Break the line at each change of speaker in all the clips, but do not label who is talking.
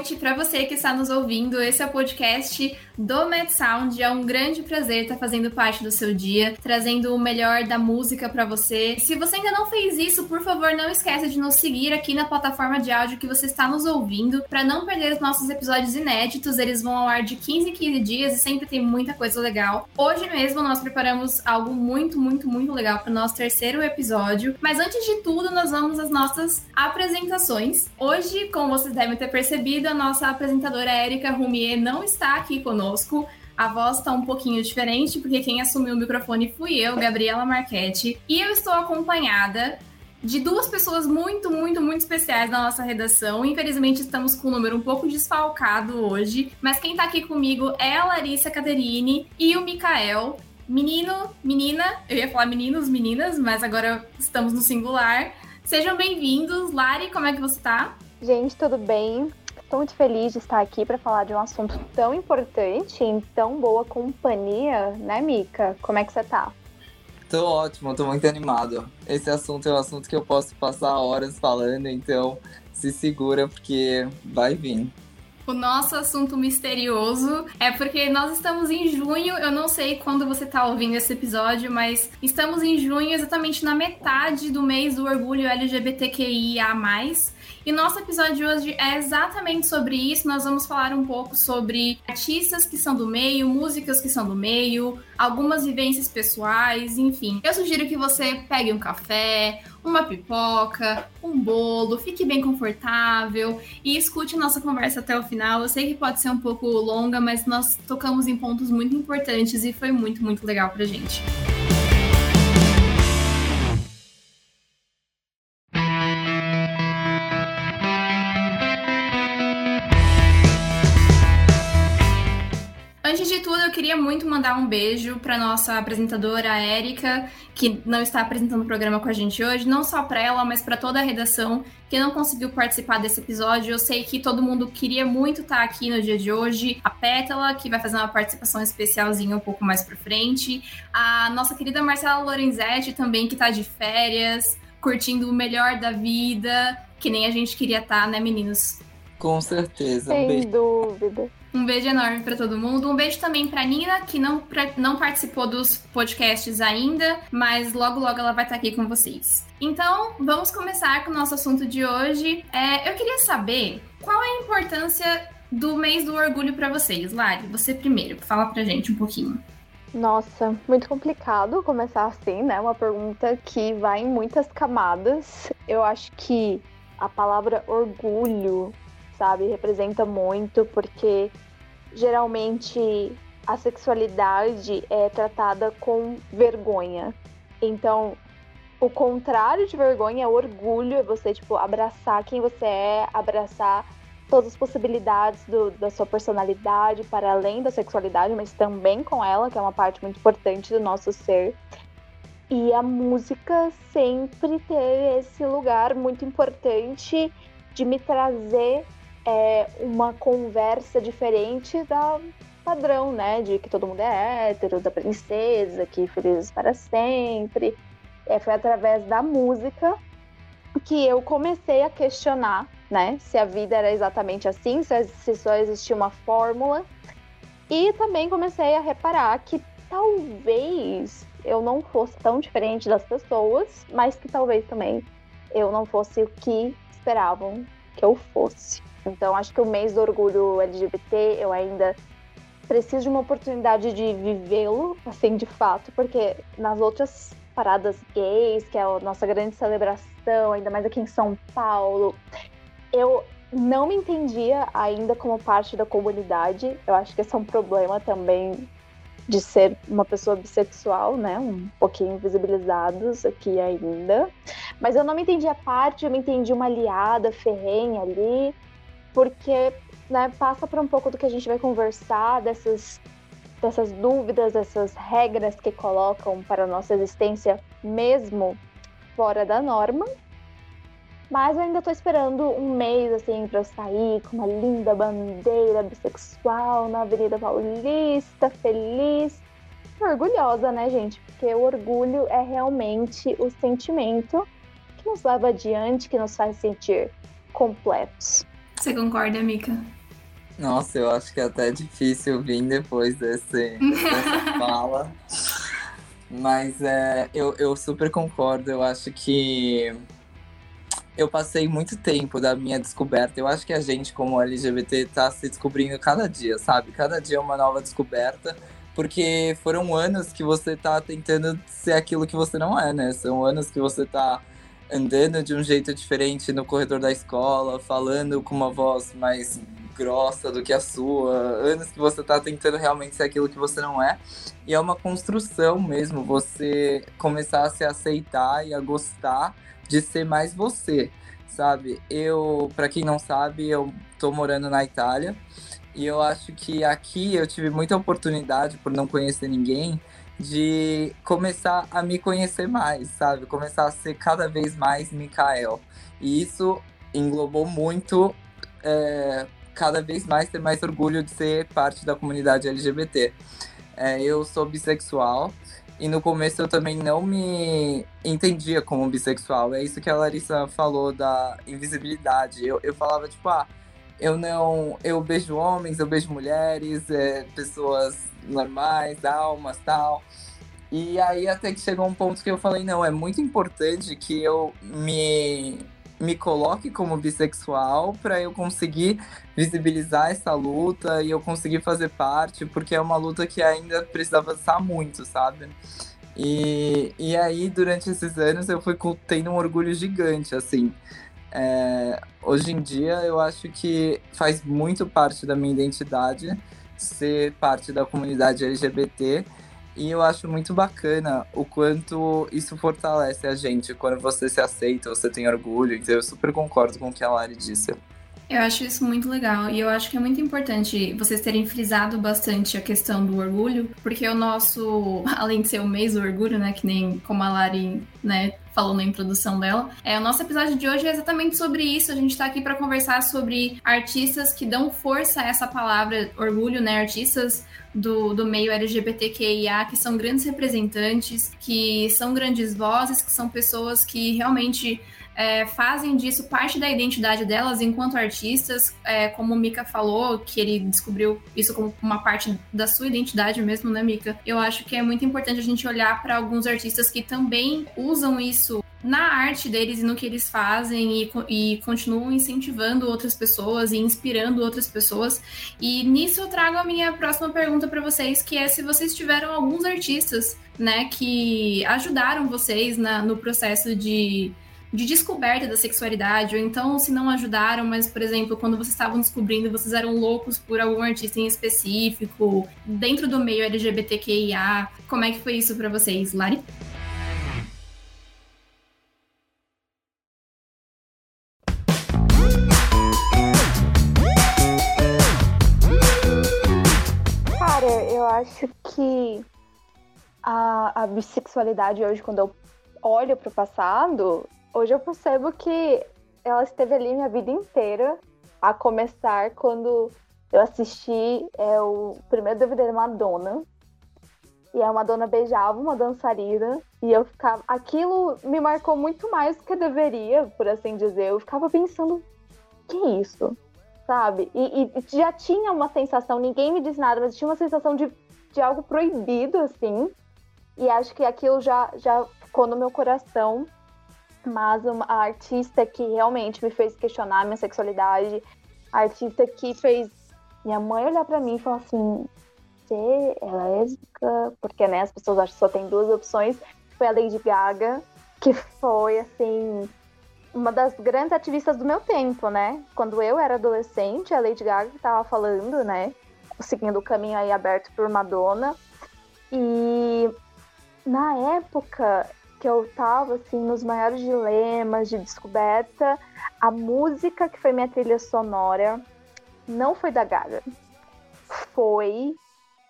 noite para você que está nos ouvindo. Esse é o podcast do Mad Sound. É um grande prazer estar fazendo parte do seu dia, trazendo o melhor da música para você. Se você ainda não fez isso, por favor, não esqueça de nos seguir aqui na plataforma de áudio que você está nos ouvindo, para não perder os nossos episódios inéditos. Eles vão ao ar de 15 em 15 dias e sempre tem muita coisa legal. Hoje mesmo nós preparamos algo muito, muito, muito legal para o nosso terceiro episódio. Mas antes de tudo, nós vamos às nossas apresentações. Hoje, como vocês devem ter percebido, a nossa apresentadora Érica Rumier não está aqui conosco. A voz está um pouquinho diferente, porque quem assumiu o microfone fui eu, Gabriela Marchetti. E eu estou acompanhada de duas pessoas muito, muito, muito especiais na nossa redação. Infelizmente, estamos com um número um pouco desfalcado hoje, mas quem está aqui comigo é a Larissa Caterine e o Mikael. Menino, menina, eu ia falar meninos, meninas, mas agora estamos no singular. Sejam bem-vindos. Lari, como é que você está?
Gente, tudo bem? Estou muito feliz de estar aqui para falar de um assunto tão importante em tão boa companhia, né, Mica? Como é que você tá?
Tô ótimo, tô muito animado. Esse assunto é um assunto que eu posso passar horas falando, então se segura porque vai vir.
O nosso assunto misterioso é porque nós estamos em junho, eu não sei quando você está ouvindo esse episódio, mas estamos em junho, exatamente na metade do mês do orgulho LGBTQIA. E nosso episódio de hoje é exatamente sobre isso. Nós vamos falar um pouco sobre artistas que são do meio, músicas que são do meio, algumas vivências pessoais, enfim. Eu sugiro que você pegue um café, uma pipoca, um bolo, fique bem confortável e escute nossa conversa até o final. Eu sei que pode ser um pouco longa, mas nós tocamos em pontos muito importantes e foi muito, muito legal pra gente. Muito mandar um beijo para nossa apresentadora Érica, que não está apresentando o programa com a gente hoje, não só para ela, mas para toda a redação que não conseguiu participar desse episódio. Eu sei que todo mundo queria muito estar aqui no dia de hoje. A Pétala, que vai fazer uma participação especialzinha um pouco mais para frente. A nossa querida Marcela Lorenzetti também, que está de férias, curtindo o melhor da vida, que nem a gente queria estar, né, meninos?
Com certeza.
Sem dúvida.
Um beijo enorme para todo mundo. Um beijo também para Nina, que não, pra, não participou dos podcasts ainda, mas logo logo ela vai estar aqui com vocês. Então, vamos começar com o nosso assunto de hoje. É, eu queria saber qual é a importância do mês do orgulho para vocês. Lari, você primeiro, fala pra gente um pouquinho.
Nossa, muito complicado começar assim, né? Uma pergunta que vai em muitas camadas. Eu acho que a palavra orgulho sabe? Representa muito, porque geralmente a sexualidade é tratada com vergonha. Então, o contrário de vergonha é orgulho, é você, tipo, abraçar quem você é, abraçar todas as possibilidades do, da sua personalidade para além da sexualidade, mas também com ela, que é uma parte muito importante do nosso ser. E a música sempre ter esse lugar muito importante de me trazer é, uma conversa diferente da padrão, né? De que todo mundo é hétero, da princesa, que felizes para sempre. É, foi através da música que eu comecei a questionar, né? Se a vida era exatamente assim, se só existia uma fórmula. E também comecei a reparar que talvez eu não fosse tão diferente das pessoas, mas que talvez também eu não fosse o que esperavam que eu fosse. Então, acho que o mês do orgulho LGBT eu ainda preciso de uma oportunidade de vivê-lo, assim, de fato, porque nas outras paradas gays, que é a nossa grande celebração, ainda mais aqui em São Paulo, eu não me entendia ainda como parte da comunidade. Eu acho que esse é um problema também de ser uma pessoa bissexual, né? Um pouquinho visibilizados aqui ainda. Mas eu não me entendia parte, eu me entendi uma aliada ferrenha ali porque né, passa por um pouco do que a gente vai conversar, dessas, dessas dúvidas, dessas regras que colocam para a nossa existência mesmo fora da norma. Mas eu ainda estou esperando um mês assim para eu sair com uma linda bandeira bissexual na Avenida Paulista, feliz, orgulhosa, né, gente? Porque o orgulho é realmente o sentimento que nos leva adiante, que nos faz sentir completos.
Você concorda, Mika?
Nossa, eu acho que é até difícil vir depois desse, dessa fala. Mas é, eu, eu super concordo. Eu acho que eu passei muito tempo da minha descoberta. Eu acho que a gente, como LGBT, tá se descobrindo cada dia, sabe? Cada dia é uma nova descoberta. Porque foram anos que você tá tentando ser aquilo que você não é, né? São anos que você tá andando de um jeito diferente no corredor da escola, falando com uma voz mais grossa do que a sua, anos que você tá tentando realmente ser aquilo que você não é. E é uma construção mesmo, você começar a se aceitar e a gostar de ser mais você, sabe? Eu, para quem não sabe, eu tô morando na Itália e eu acho que aqui eu tive muita oportunidade por não conhecer ninguém de começar a me conhecer mais, sabe? Começar a ser cada vez mais Mikael. E isso englobou muito é, cada vez mais ter mais orgulho de ser parte da comunidade LGBT. É, eu sou bissexual e no começo eu também não me entendia como bissexual. É isso que a Larissa falou da invisibilidade. Eu, eu falava, tipo, ah, eu não. Eu beijo homens, eu beijo mulheres, é, pessoas normais, almas tal. E aí até que chegou um ponto que eu falei, não, é muito importante que eu me me coloque como bissexual para eu conseguir visibilizar essa luta e eu conseguir fazer parte, porque é uma luta que ainda precisa avançar muito, sabe? E, e aí, durante esses anos, eu fui tendo um orgulho gigante, assim. É, hoje em dia, eu acho que faz muito parte da minha identidade ser parte da comunidade LGBT e eu acho muito bacana o quanto isso fortalece a gente quando você se aceita, você tem orgulho. Então eu super concordo com o que a Lari disse.
Eu acho isso muito legal e eu acho que é muito importante vocês terem frisado bastante a questão do orgulho, porque o nosso, além de ser o mês do orgulho, né, que nem como a Lari, né, falou na introdução dela. É, o nosso episódio de hoje é exatamente sobre isso. A gente está aqui para conversar sobre artistas que dão força a essa palavra orgulho, né? Artistas do, do meio LGBTQIA, que são grandes representantes, que são grandes vozes, que são pessoas que realmente é, fazem disso parte da identidade delas enquanto artistas, é, como o Mika falou, que ele descobriu isso como uma parte da sua identidade mesmo, né, Mika? Eu acho que é muito importante a gente olhar para alguns artistas que também usam isso na arte deles e no que eles fazem e, e continuam incentivando outras pessoas e inspirando outras pessoas. E nisso eu trago a minha próxima pergunta para vocês, que é se vocês tiveram alguns artistas, né, que ajudaram vocês na, no processo de de descoberta da sexualidade, ou então se não ajudaram, mas, por exemplo, quando vocês estavam descobrindo, vocês eram loucos por algum artista em específico, dentro do meio LGBTQIA. Como é que foi isso para vocês, Lari?
Cara, eu acho que a, a bissexualidade hoje, quando eu olho para o passado, hoje eu percebo que ela esteve ali minha vida inteira, a começar quando eu assisti é, o primeiro DVD da Madonna. E a Madonna beijava uma dançarina. E eu ficava. Aquilo me marcou muito mais do que deveria, por assim dizer. Eu ficava pensando, que isso? Sabe? E, e já tinha uma sensação, ninguém me disse nada, mas tinha uma sensação de, de algo proibido, assim. E acho que aquilo já, já ficou no meu coração mas uma artista que realmente me fez questionar minha sexualidade, a artista que fez minha mãe olhar para mim e falar assim: você é lésbica? Porque né, as pessoas acham que só tem duas opções. Foi a Lady Gaga, que foi assim uma das grandes ativistas do meu tempo, né? Quando eu era adolescente, a Lady Gaga estava falando, né? Seguindo o caminho aí aberto por Madonna. E na época que eu tava assim nos maiores dilemas de descoberta. A música que foi minha trilha sonora não foi da Gaga, foi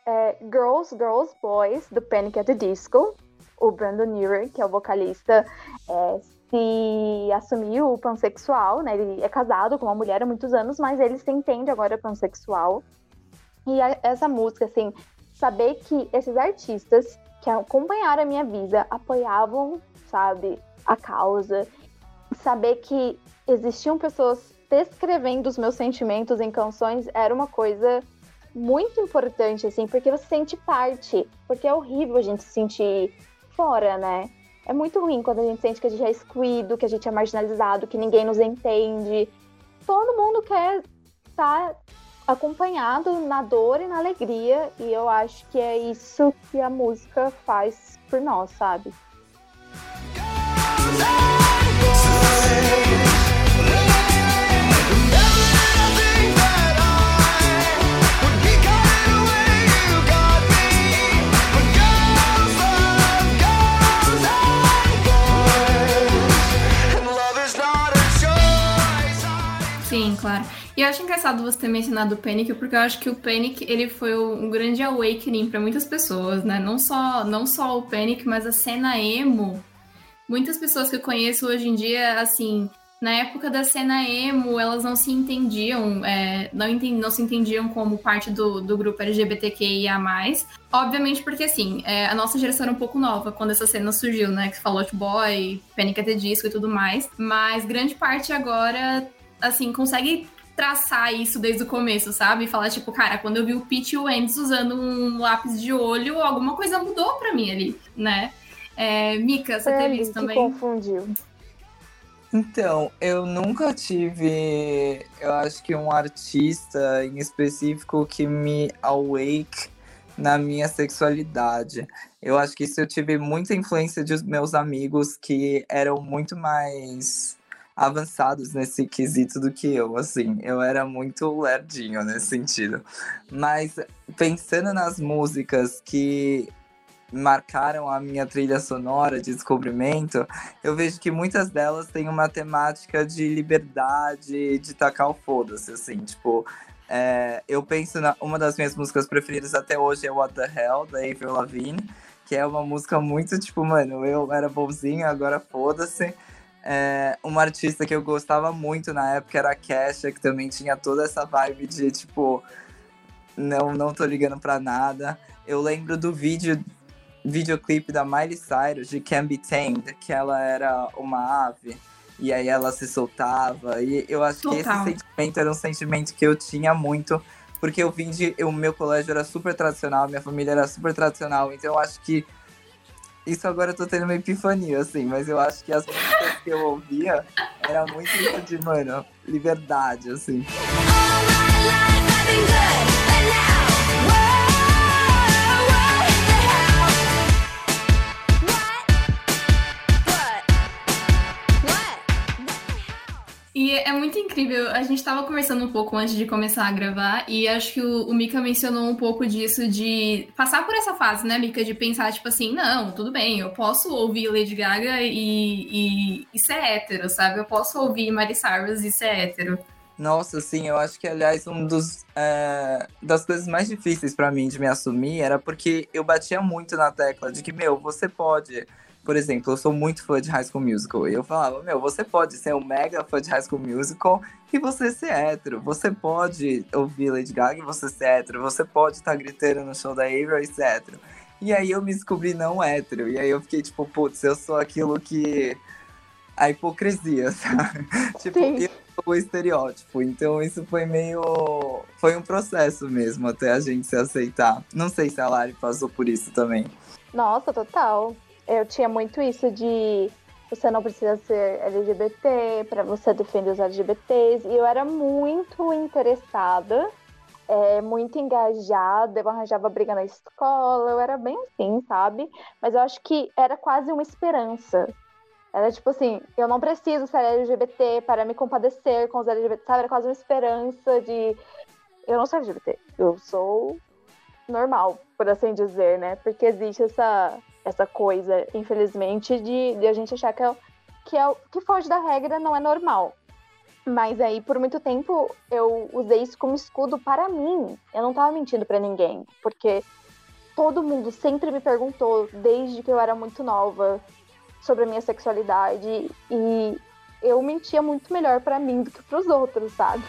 é, Girls, Girls, Boys do Panic at the Disco. O Brandon Urie, que é o vocalista, é, se assumiu pansexual, né? Ele é casado com uma mulher há muitos anos, mas ele se entende agora pansexual. E a, essa música, assim, saber que esses artistas que acompanharam a minha vida, apoiavam, sabe, a causa. Saber que existiam pessoas descrevendo os meus sentimentos em canções era uma coisa muito importante, assim, porque você sente parte. Porque é horrível a gente se sentir fora, né? É muito ruim quando a gente sente que a gente é excluído, que a gente é marginalizado, que ninguém nos entende. Todo mundo quer estar acompanhado na dor e na alegria, e eu acho que é isso que a música faz por nós, sabe?
Sim, claro. E eu acho engraçado você ter mencionado o Panic, porque eu acho que o Panic ele foi um grande awakening para muitas pessoas, né? Não só, não só o Panic, mas a cena emo. Muitas pessoas que eu conheço hoje em dia, assim, na época da cena emo, elas não se entendiam, é, não, entendi, não se entendiam como parte do, do grupo LGBTQIA+. Obviamente porque, assim, é, a nossa geração era um pouco nova quando essa cena surgiu, né? Que falou Boy, Panic! at the Disco e tudo mais. Mas grande parte agora assim, consegue traçar isso desde o começo, sabe? Falar, tipo, cara, quando eu vi o Pete Wentz usando um lápis de olho, alguma coisa mudou pra mim ali, né? É, Mika, você teve isso também?
confundiu.
Então, eu nunca tive, eu acho que um artista em específico que me awake na minha sexualidade. Eu acho que isso eu tive muita influência dos meus amigos que eram muito mais avançados nesse quesito do que eu, assim. Eu era muito lerdinho nesse sentido. Mas pensando nas músicas que marcaram a minha trilha sonora de descobrimento, eu vejo que muitas delas têm uma temática de liberdade, de tacar o foda-se, assim, tipo. É, eu penso na uma das minhas músicas preferidas até hoje é What the Hell, da Avril Lavigne, que é uma música muito tipo, mano, eu era bonzinho, agora foda-se. É, uma artista que eu gostava muito na época era a Kesha, que também tinha toda essa vibe de tipo, não, não tô ligando pra nada. Eu lembro do vídeo, videoclipe da Miley Cyrus, de Can Be Tamed, que ela era uma ave. E aí ela se soltava. E eu acho Total. que esse sentimento era um sentimento que eu tinha muito. Porque eu vim de. O meu colégio era super tradicional, minha família era super tradicional. Então eu acho que isso agora eu tô tendo uma epifania, assim, mas eu acho que as músicas que eu ouvia era muito isso de, mano, liberdade, assim. All my life I've been good,
E é muito incrível. A gente tava conversando um pouco antes de começar a gravar, e acho que o, o Mika mencionou um pouco disso de passar por essa fase, né, Mika? De pensar, tipo assim, não, tudo bem, eu posso ouvir Lady Gaga e, e, e ser hétero, sabe? Eu posso ouvir Miley Cyrus e ser hétero.
Nossa, sim, eu acho que, aliás, um dos é, das coisas mais difíceis para mim de me assumir era porque eu batia muito na tecla de que, meu, você pode por exemplo, eu sou muito fã de High School Musical. E eu falava, meu, você pode ser um mega fã de High School Musical e você ser hétero. Você pode ouvir Lady Gaga e você ser hétero. Você pode estar tá gritando no show da Avril e ser hétero. E aí eu me descobri não hétero. E aí eu fiquei tipo, putz, eu sou aquilo que. A hipocrisia, sabe? tipo, eu sou o estereótipo. Então isso foi meio. Foi um processo mesmo até a gente se aceitar. Não sei se a Lari passou por isso também.
Nossa, total eu tinha muito isso de você não precisa ser LGBT para você defender os LGBTs. E eu era muito interessada, é, muito engajada, eu arranjava briga na escola, eu era bem assim, sabe? Mas eu acho que era quase uma esperança. Era tipo assim, eu não preciso ser LGBT para me compadecer com os LGBT, sabe? Era quase uma esperança de. Eu não sou LGBT, eu sou normal, por assim dizer, né? Porque existe essa essa coisa, infelizmente, de, de a gente achar que, é, que, é, que foge da regra não é normal. Mas aí, por muito tempo, eu usei isso como escudo para mim. Eu não tava mentindo para ninguém, porque todo mundo sempre me perguntou, desde que eu era muito nova, sobre a minha sexualidade. E eu mentia muito melhor para mim do que para os outros, sabe?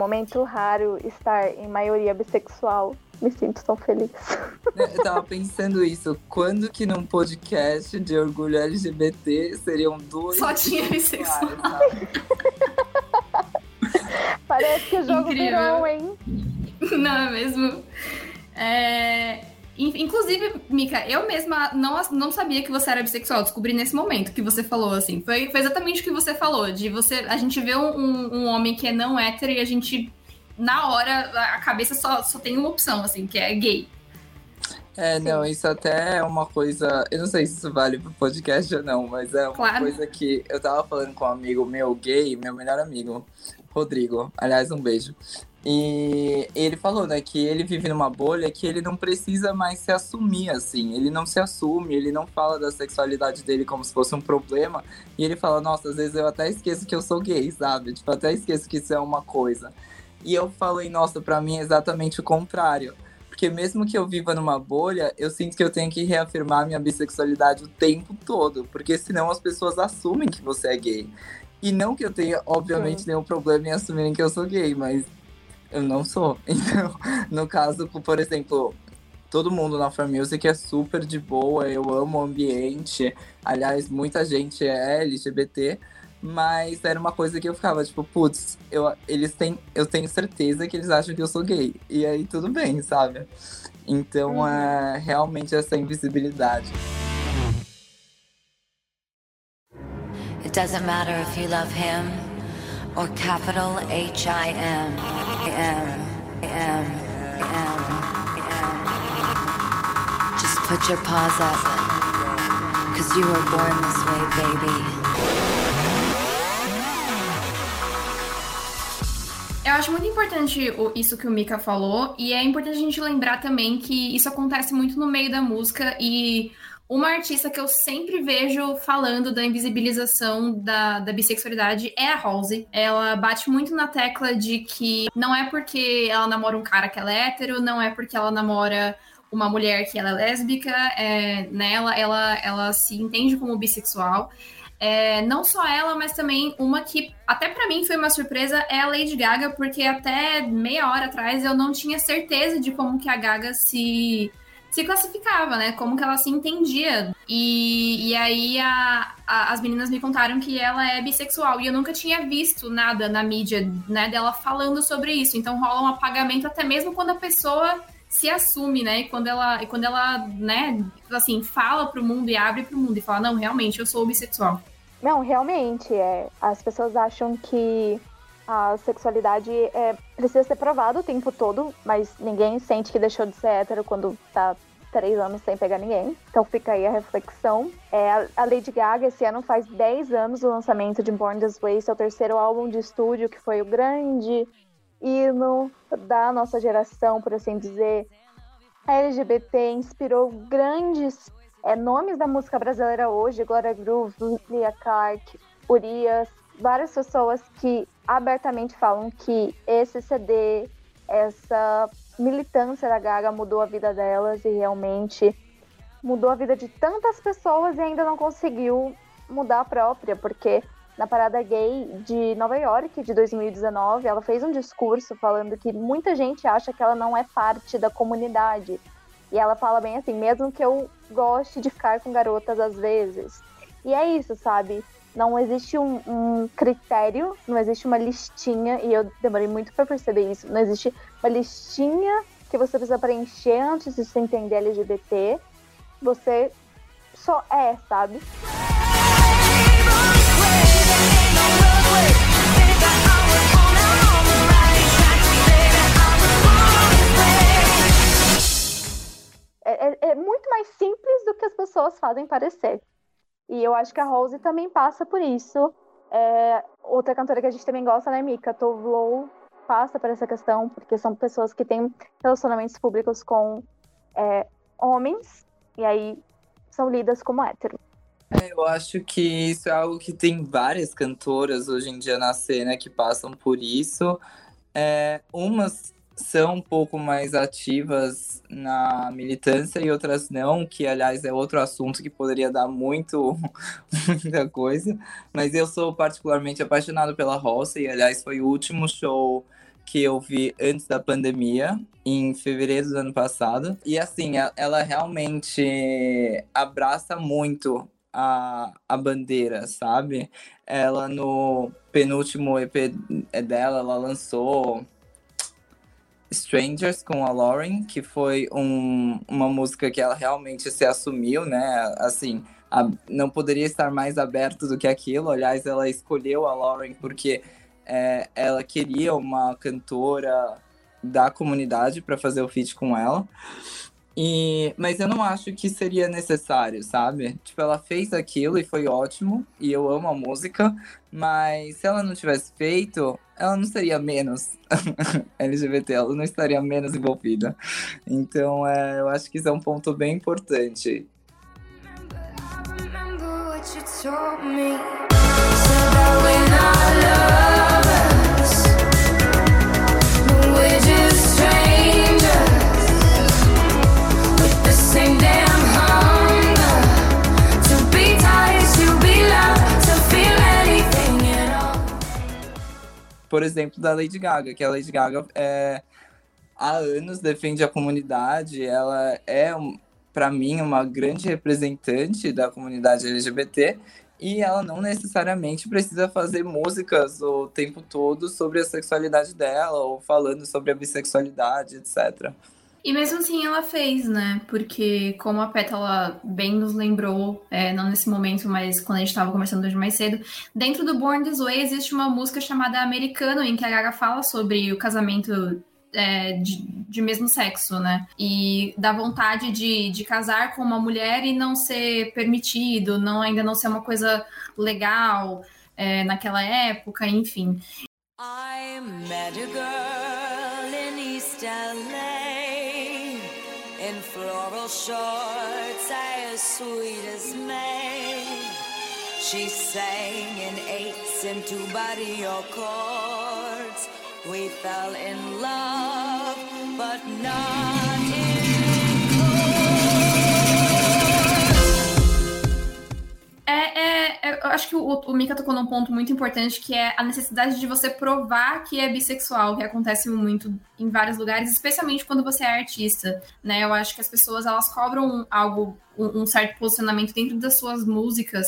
Momento raro estar em maioria bissexual. Me sinto tão feliz.
Eu tava pensando isso. Quando que num podcast de orgulho LGBT seriam dois.
Só tinha bissexual.
Parece que o jogo Incrível. virou, hein?
Não é mesmo? É... Inclusive, Mika, eu mesma não, não sabia que você era bissexual. Descobri nesse momento que você falou, assim. Foi, foi exatamente o que você falou. De você. A gente vê um, um homem que é não hétero e a gente, na hora, a cabeça só, só tem uma opção, assim, que é gay.
É, Sim. não, isso até é uma coisa. Eu não sei se isso vale pro podcast ou não, mas é uma claro. coisa que eu tava falando com um amigo meu gay, meu melhor amigo, Rodrigo. Aliás, um beijo. E ele falou, né, que ele vive numa bolha que ele não precisa mais se assumir, assim. Ele não se assume, ele não fala da sexualidade dele como se fosse um problema. E ele fala, nossa, às vezes eu até esqueço que eu sou gay, sabe? Tipo, até esqueço que isso é uma coisa. E eu falei, nossa, para mim é exatamente o contrário. Porque mesmo que eu viva numa bolha, eu sinto que eu tenho que reafirmar minha bissexualidade o tempo todo. Porque senão as pessoas assumem que você é gay. E não que eu tenha, obviamente, nenhum problema em assumirem que eu sou gay, mas eu não sou. Então, no caso, por exemplo, todo mundo na Farm Music é super de boa, eu amo o ambiente. Aliás, muita gente é LGBT, mas era uma coisa que eu ficava, tipo, putz, eu, eles têm, eu tenho certeza que eles acham que eu sou gay. E aí tudo bem, sabe? Então uhum. é realmente essa invisibilidade. It doesn't matter if you love him or capital H I M M M M M. Just put your paws up, cause you were born this way, baby.
Eu acho muito importante isso que o Mika falou, e é importante a gente lembrar também que isso acontece muito no meio da música e uma artista que eu sempre vejo falando da invisibilização da, da bissexualidade é a Rose. Ela bate muito na tecla de que não é porque ela namora um cara que ela é hétero, não é porque ela namora uma mulher que ela é lésbica, é, nela né, ela, ela se entende como bissexual. É, não só ela, mas também uma que até para mim foi uma surpresa é a Lady Gaga, porque até meia hora atrás eu não tinha certeza de como que a Gaga se se classificava, né? Como que ela se entendia. E, e aí a, a, as meninas me contaram que ela é bissexual. E eu nunca tinha visto nada na mídia, né, dela falando sobre isso. Então rola um apagamento até mesmo quando a pessoa se assume, né? E quando ela, e quando ela, né, assim, fala pro mundo e abre pro mundo e fala, não, realmente, eu sou bissexual.
Não, realmente, é. As pessoas acham que a sexualidade é, precisa ser provada o tempo todo, mas ninguém sente que deixou de ser hétero quando tá três anos sem pegar ninguém. Então fica aí a reflexão. É, a Lady Gaga esse ano faz 10 anos do lançamento de Born This Way, seu terceiro álbum de estúdio, que foi o grande hino da nossa geração, por assim dizer. A LGBT inspirou grandes é, nomes da música brasileira hoje, Glória Groove, Lia Clark, Urias, várias pessoas que abertamente falam que esse CD, essa militância da Gaga mudou a vida delas e realmente mudou a vida de tantas pessoas e ainda não conseguiu mudar a própria, porque na parada gay de Nova York de 2019, ela fez um discurso falando que muita gente acha que ela não é parte da comunidade. E ela fala bem assim, mesmo que eu goste de ficar com garotas às vezes. E é isso, sabe? Não existe um, um, critério, não existe uma listinha, e eu demorei muito para perceber isso. Não existe uma listinha que você precisa preencher antes de se entender LGBT. Você só é, sabe? É, é, é muito mais simples do que as pessoas fazem parecer. E eu acho que a Rose também passa por isso. É, outra cantora que a gente também gosta, né, Mika? Tovlow passa por essa questão, porque são pessoas que têm relacionamentos públicos com é, homens, e aí são lidas como hétero.
É, eu acho que isso é algo que tem várias cantoras hoje em dia na cena que passam por isso. É, umas são um pouco mais ativas na militância e outras não, que aliás é outro assunto que poderia dar muito muita coisa, mas eu sou particularmente apaixonado pela Roça e aliás foi o último show que eu vi antes da pandemia, em fevereiro do ano passado. E assim, ela realmente abraça muito a, a bandeira, sabe? Ela no penúltimo EP dela, ela lançou Strangers com a Lauren, que foi um, uma música que ela realmente se assumiu, né? Assim, a, não poderia estar mais aberto do que aquilo. Aliás, ela escolheu a Lauren porque é, ela queria uma cantora da comunidade para fazer o feat com ela. E, mas eu não acho que seria necessário, sabe? Tipo, ela fez aquilo e foi ótimo, e eu amo a música, mas se ela não tivesse feito, ela não seria menos LGBT, ela não estaria menos envolvida. Então, é, eu acho que isso é um ponto bem importante. Por exemplo, da Lady Gaga, que a Lady Gaga é, há anos defende a comunidade, ela é, para mim, uma grande representante da comunidade LGBT, e ela não necessariamente precisa fazer músicas o tempo todo sobre a sexualidade dela, ou falando sobre a bissexualidade, etc.
E mesmo assim ela fez, né? Porque, como a Pétala bem nos lembrou, é, não nesse momento, mas quando a gente estava conversando hoje mais cedo, dentro do Born This Way existe uma música chamada Americano, em que a Gaga fala sobre o casamento é, de, de, mesmo sexo, né? E da vontade de, de casar com uma mulher e não ser permitido, não ainda não ser uma coisa legal é, naquela época, enfim. I met a girl in East LA. Floral shorts are as sweet as May. She sang in eights and two barrio chords. We fell in love, but not in É, é, é, eu acho que o, o Mika tocou num ponto muito importante, que é a necessidade de você provar que é bissexual, que acontece muito em vários lugares, especialmente quando você é artista, né? Eu acho que as pessoas, elas cobram algo um, certo posicionamento dentro das suas músicas.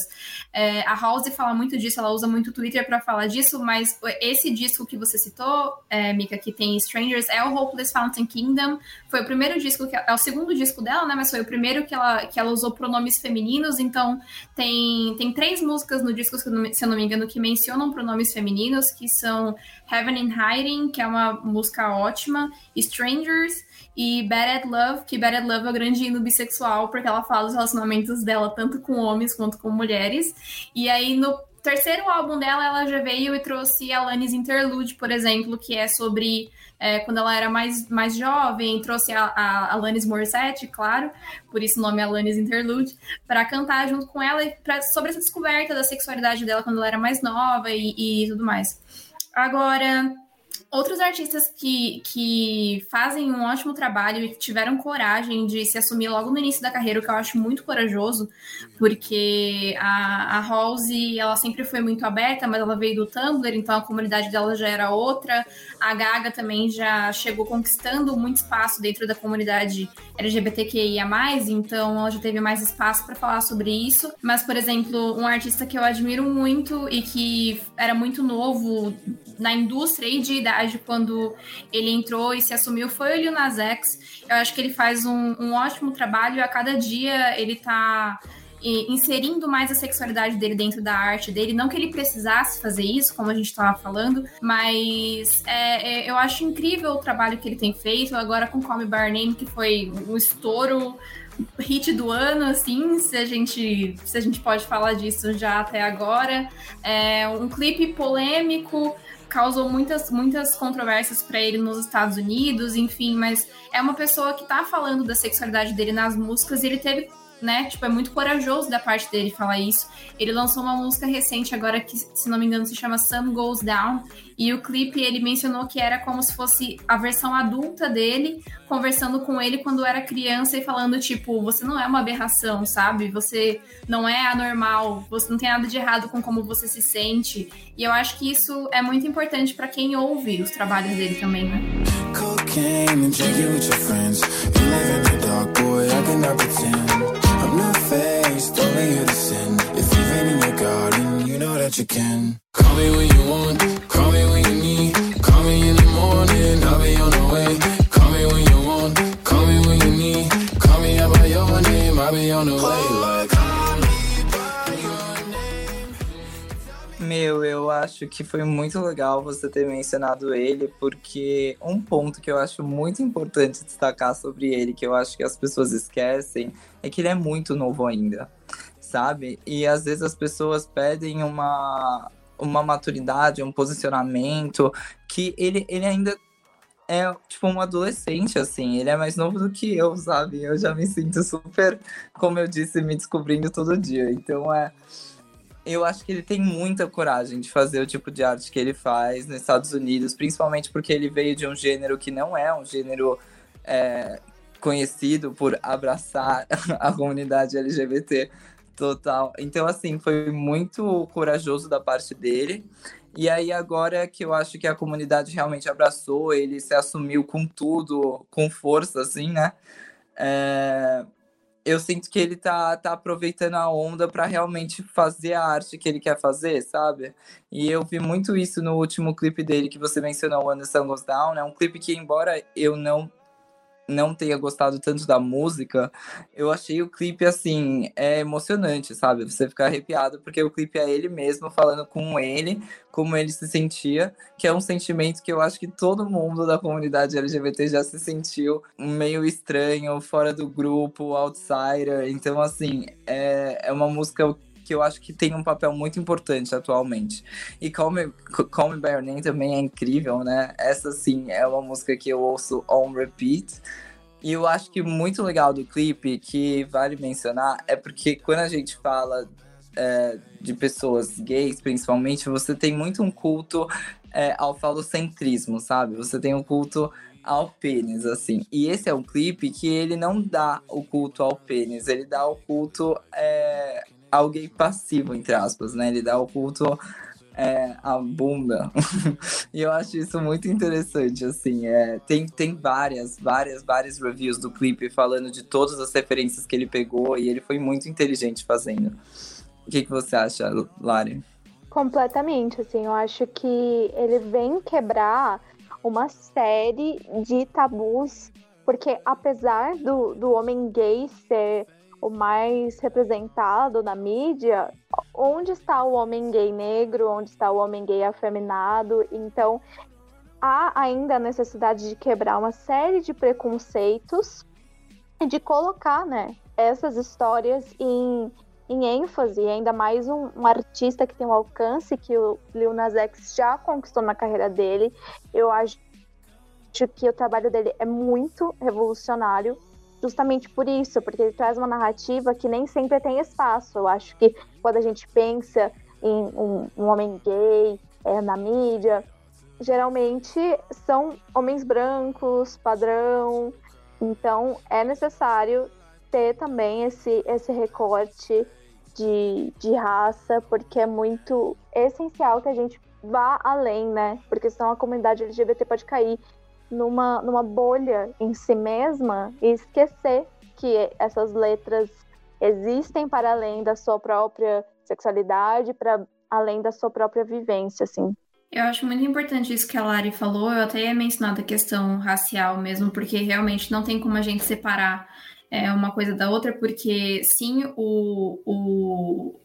É, a House fala muito disso, ela usa muito o Twitter para falar disso, mas esse disco que você citou, é, Mika, que tem Strangers, é o Hopeless Fountain Kingdom. Foi o primeiro disco, que, é o segundo disco dela, né? Mas foi o primeiro que ela, que ela usou pronomes femininos, então tem, tem três músicas no disco, se eu não me engano, que mencionam pronomes femininos, que são Heaven in Hiding, que é uma música ótima, Strangers e Bad at Love, que Bad at Love é o grande hino bissexual, porque ela fala dos relacionamentos dela tanto com homens quanto com mulheres. E aí no terceiro álbum dela, ela já veio e trouxe Alanis Interlude, por exemplo, que é sobre é, quando ela era mais, mais jovem, trouxe a, a Alanis Morissette, claro, por isso o nome é Alanis Interlude, para cantar junto com ela pra, sobre essa descoberta da sexualidade dela quando ela era mais nova e, e tudo mais. Agora, outros artistas que, que fazem um ótimo trabalho e que tiveram coragem de se assumir logo no início da carreira, o que eu acho muito corajoso, porque a, a Halsey, ela sempre foi muito aberta, mas ela veio do Tumblr, então a comunidade dela já era outra. A Gaga também já chegou conquistando muito espaço dentro da comunidade LGBTQIA+, então ela já teve mais espaço para falar sobre isso. Mas, por exemplo, um artista que eu admiro muito e que era muito novo na indústria e de idade quando ele entrou e se assumiu foi o Lil Nas X. Eu acho que ele faz um, um ótimo trabalho e a cada dia ele tá inserindo mais a sexualidade dele dentro da arte dele. Não que ele precisasse fazer isso, como a gente estava falando, mas é, é, eu acho incrível o trabalho que ele tem feito. Agora com Call Me By Name, que foi um estouro hit do ano, assim, se a gente, se a gente pode falar disso já até agora. É um clipe polêmico, causou muitas, muitas controvérsias para ele nos Estados Unidos, enfim, mas é uma pessoa que tá falando da sexualidade dele nas músicas e ele teve
né? Tipo, é muito corajoso da parte dele falar isso. Ele lançou uma música recente agora que, se não me engano, se chama Sun Goes Down. E o clipe ele mencionou que era como se fosse a versão adulta dele conversando com ele quando era criança e falando tipo, você não é uma aberração, sabe? Você não é anormal, você não tem nada de errado com como você se sente. E eu acho que isso é muito importante para quem ouve os trabalhos dele também, né? Cocaine and drinking with your friends. You live in the dark, boy, I cannot pretend. Faced, only here to sin. If you've in your garden, you know that you can. Call me when you want, call me when you need. Call me in the morning, I'll be on the way. Call me when you want, call me when you need. Call me out by your name, I'll be on the way. Meu, eu acho que foi muito legal você ter mencionado ele, porque um ponto que eu acho muito importante destacar sobre ele, que eu acho que as pessoas esquecem, é que ele é muito novo ainda, sabe? E às vezes as pessoas pedem uma, uma maturidade, um posicionamento, que ele, ele ainda é tipo um adolescente, assim. Ele é mais novo do que eu, sabe? Eu já me sinto super, como eu disse, me descobrindo todo dia. Então é eu acho que ele tem muita coragem de fazer o tipo de arte que ele faz nos Estados Unidos, principalmente porque ele veio de um gênero que não é um gênero é, conhecido por abraçar a comunidade LGBT total. Então, assim, foi muito corajoso da parte dele. E aí, agora que eu acho que a comunidade realmente abraçou, ele se assumiu com tudo, com força, assim, né? É eu sinto que ele tá, tá aproveitando a onda para realmente fazer a arte que ele quer fazer, sabe? E eu vi muito isso no último clipe dele que você mencionou, Sun Goes Down. É um clipe que, embora eu não não tenha gostado tanto da música, eu achei o clipe assim, é emocionante, sabe? Você fica arrepiado porque o clipe é ele mesmo falando com ele, como ele se sentia, que é um sentimento que eu acho que todo mundo da comunidade LGBT já se sentiu meio estranho, fora do grupo, outsider. Então, assim, é, é uma música que eu acho que tem um papel muito importante atualmente. E Call Me, Call Me By Your Name também é incrível, né? Essa, sim, é uma música que eu ouço on repeat. E eu acho que muito legal do clipe, que vale mencionar, é porque quando a gente fala é, de pessoas gays, principalmente, você tem muito um culto é, ao falocentrismo, sabe? Você tem um culto ao pênis, assim. E esse é um clipe que ele não dá o culto ao pênis, ele dá o culto é, alguém passivo, entre aspas, né? Ele dá o culto é, à bunda. e eu acho isso muito interessante, assim. É, tem, tem várias, várias, várias reviews do clipe falando de todas as referências que ele pegou e ele foi muito inteligente fazendo. O que, que você acha, Lari?
Completamente, assim, eu acho que ele vem quebrar uma série de tabus, porque apesar do, do homem gay ser o mais representado na mídia, onde está o homem gay negro, onde está o homem gay afeminado. Então, há ainda a necessidade de quebrar uma série de preconceitos e de colocar né, essas histórias em, em ênfase, ainda mais um, um, artista que tem um alcance que o Lil Nas X já conquistou na carreira dele. Eu acho que o trabalho dele é muito revolucionário justamente por isso, porque ele traz uma narrativa que nem sempre tem espaço. Eu acho que quando a gente pensa em um, um homem gay é, na mídia, geralmente são homens brancos, padrão. Então é necessário ter também esse, esse recorte de, de raça, porque é muito essencial que a gente vá além, né? Porque senão a comunidade LGBT pode cair numa, numa bolha em si mesma e esquecer que essas letras existem para além da sua própria sexualidade, para além da sua própria vivência, assim.
Eu acho muito importante isso que a Lari falou. Eu até ia mencionar a questão racial mesmo, porque realmente não tem como a gente separar é, uma coisa da outra, porque sim, o, o,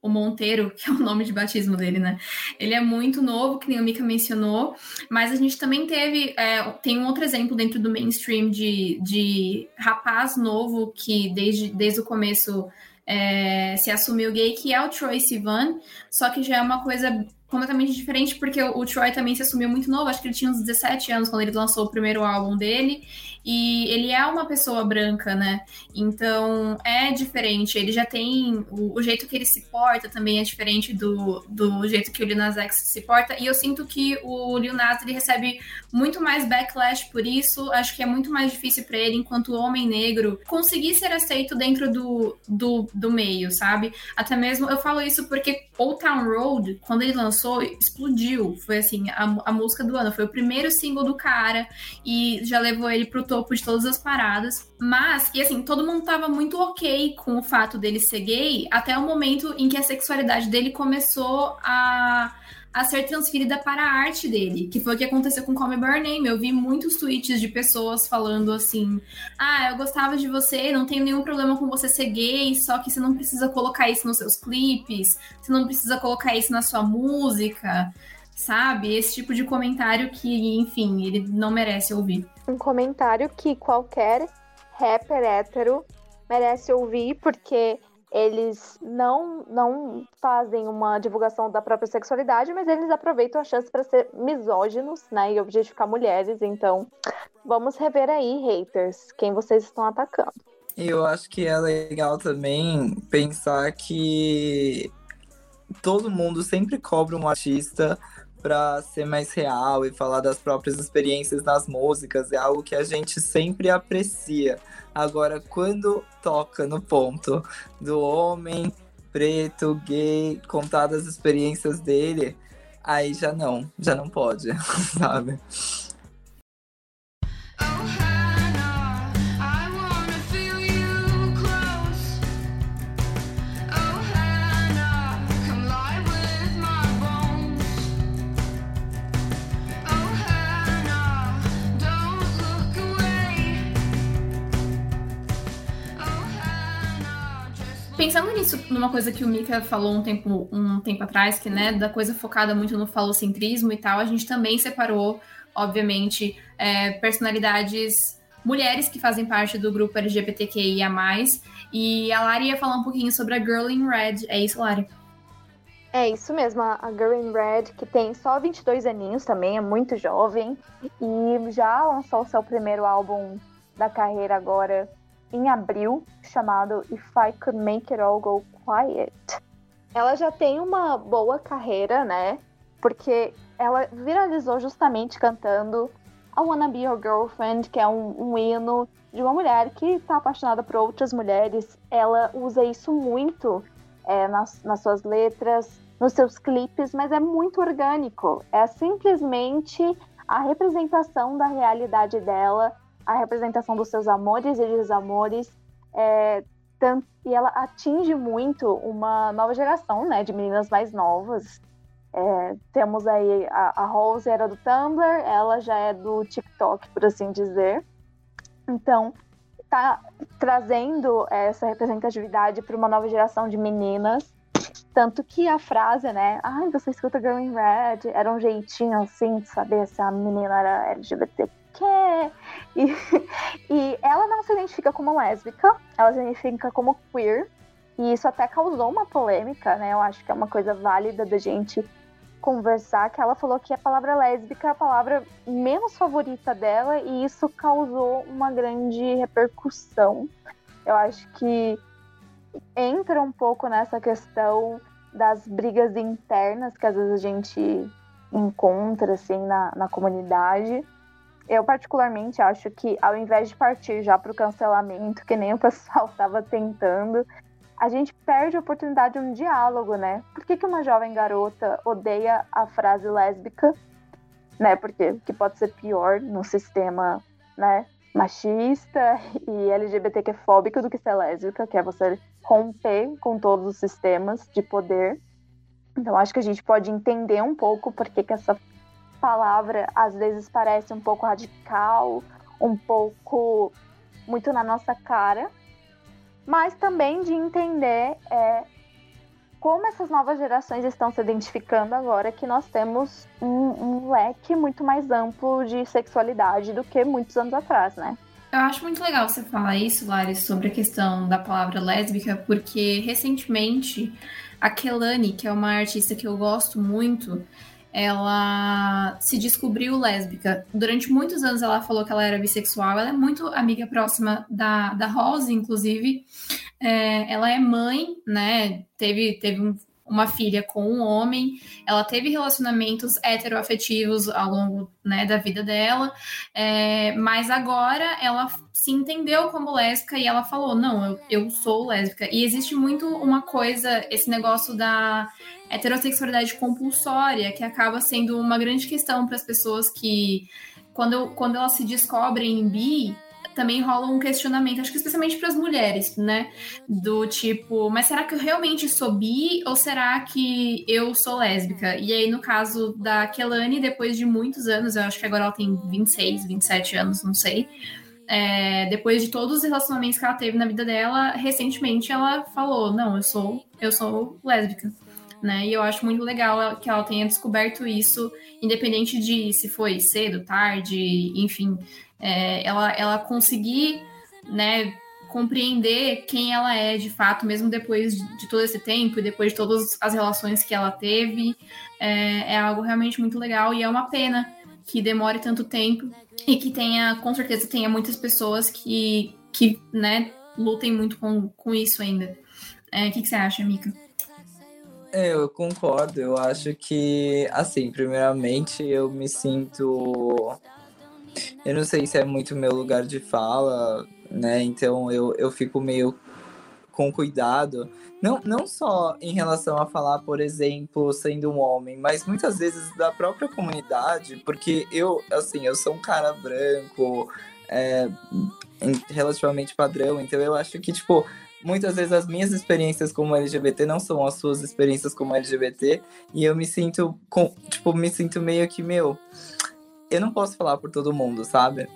o Monteiro, que é o nome de batismo dele, né? Ele é muito novo, que nem o Mika mencionou, mas a gente também teve, é, tem um outro exemplo dentro do mainstream de, de rapaz novo que desde, desde o começo é, se assumiu gay, que é o Troy Sivan, só que já é uma coisa completamente diferente, porque o, o Troy também se assumiu muito novo, acho que ele tinha uns 17 anos quando ele lançou o primeiro álbum dele,
E ele é uma pessoa branca, né? Então é diferente. Ele já tem. O, o jeito que ele se porta também é diferente do, do jeito que o Lil Nas X se porta. E eu sinto que o Lil Nas ele recebe muito mais backlash por isso. Acho que é muito mais difícil para ele, enquanto homem negro, conseguir ser aceito dentro do, do, do meio, sabe? Até mesmo eu falo isso porque Old Town Road, quando ele lançou, explodiu. Foi assim, a, a música do ano. Foi o primeiro single do cara e já levou ele pro topo de todas as paradas. Mas, e assim, todo mundo tava muito ok com o fato dele ser gay até o momento em que a sexualidade dele começou a a ser transferida para a arte dele, que foi o que aconteceu com Come By Name. Eu vi muitos tweets de pessoas falando assim: "Ah, eu gostava de você, não tenho nenhum problema com você ser gay, só que você não precisa colocar isso nos seus clipes, você não precisa colocar isso na sua música" sabe? Esse tipo de comentário que, enfim, ele não merece ouvir.
Um comentário que qualquer rapper hétero merece ouvir, porque eles não, não fazem uma divulgação da própria sexualidade, mas eles aproveitam a chance para ser misóginos, né, e objetificar mulheres. Então, vamos rever aí, haters, quem vocês estão atacando.
Eu acho que é legal também pensar que todo mundo sempre cobra um artista para ser mais real e falar das próprias experiências nas músicas, é algo que a gente sempre aprecia. Agora, quando toca no ponto do homem preto, gay, contar das experiências dele, aí já não, já não pode, sabe?
Pensando nisso, numa coisa que o Mika falou um tempo, um tempo atrás, que, né, da coisa focada muito no falocentrismo e tal, a gente também separou, obviamente, é, personalidades mulheres que fazem parte do grupo LGBTQIA+, e a Lari ia falar um pouquinho sobre a Girl in Red. É isso, Lari?
É isso mesmo, a Girl in Red, que tem só 22 aninhos também, é muito jovem, e já lançou seu primeiro álbum da carreira agora em abril, chamado If I Could Make It All Go Quiet. Ela já tem uma boa carreira, né? Porque ela viralizou justamente cantando I Wanna Be Your Girlfriend, que é um, um hino de uma mulher que está apaixonada por outras mulheres. Ela usa isso muito é, nas, nas suas letras, nos seus clipes, mas é muito orgânico. É simplesmente a representação da realidade dela a representação dos seus amores e desamores. É, tanto, e ela atinge muito uma nova geração, né, de meninas mais novas. É, temos aí a, a Rose era do Tumblr, ela já é do TikTok, por assim dizer. Então, tá trazendo essa representatividade para uma nova geração de meninas. Tanto que a frase, né? Ai, ah, você escuta Girl in Red, era um jeitinho assim de saber se a menina era LGBT quer. E, e ela não se identifica como lésbica, ela se identifica como queer. E isso até causou uma polêmica, né? Eu acho que é uma coisa válida da gente conversar, que ela falou que a palavra lésbica é a palavra menos favorita dela e isso causou uma grande repercussão. Eu acho que entra um pouco nessa questão das brigas internas que às vezes a gente encontra assim na, na comunidade eu particularmente acho que ao invés de partir já para o cancelamento, que nem o pessoal estava tentando, a gente perde a oportunidade de um diálogo, né? Por que, que uma jovem garota odeia a frase lésbica? Né? Porque que pode ser pior no sistema, né? Machista e LGBTQ-fóbico do que ser lésbica, que é você romper com todos os sistemas de poder. Então acho que a gente pode entender um pouco por que, que essa palavra às vezes parece um pouco radical, um pouco muito na nossa cara, mas também de entender é, como essas novas gerações estão se identificando agora que nós temos um, um, leque muito mais amplo de sexualidade do que muitos anos atrás, né?
Eu acho muito legal você falar isso, Lari, sobre a questão da palavra lésbica, porque recentemente a Kelani, que é uma artista que eu gosto muito, ela se descobriu lésbica. Durante muitos anos ela falou que ela era bissexual. Ela é muito amiga próxima da, da Rose, inclusive. É, ela é mãe, né? Teve, teve um, uma filha com um homem, ela teve relacionamentos heteroafetivos ao longo né, da vida dela, é, mas agora ela se entendeu como lésbica e ela falou: não, eu, eu sou lésbica. E existe muito uma coisa, esse negócio da heterossexualidade compulsória, que acaba sendo uma grande questão para as pessoas que, quando, quando elas se descobrem bi, também rola um questionamento, acho que especialmente para as mulheres, né? Do tipo, mas será que eu realmente sou bi ou será que eu sou lésbica? E aí, no caso da Kelani, depois de muitos anos, eu acho que agora ela tem 26, 27 anos, não sei. É, depois de todos os relacionamentos que ela teve na vida dela, recentemente ela falou: Não, eu sou, eu sou lésbica. Né? E eu acho muito legal que ela tenha descoberto isso, independente de se foi cedo, tarde, enfim é, ela, ela conseguir, né, compreender quem ela é de fato, mesmo depois de todo esse tempo e depois de todas as relações que ela teve, é, é, algo realmente muito legal e é uma pena que demore tanto tempo e que tenha, com certeza, tenha muitas pessoas que, que né, lutem muito com, com isso ainda. É, o que, que você acha, Mika?
Eu concordo. Eu acho que, assim, primeiramente eu me sinto eu não sei se é muito meu lugar de fala, né? Então eu, eu fico meio com cuidado. Não, não só em relação a falar, por exemplo, sendo um homem, mas muitas vezes da própria comunidade, porque eu, assim, eu sou um cara branco, é, relativamente padrão, então eu acho que, tipo, muitas vezes as minhas experiências como LGBT não são as suas experiências como LGBT, e eu me sinto, com, tipo, me sinto meio que, meu, eu não posso falar por todo mundo, sabe?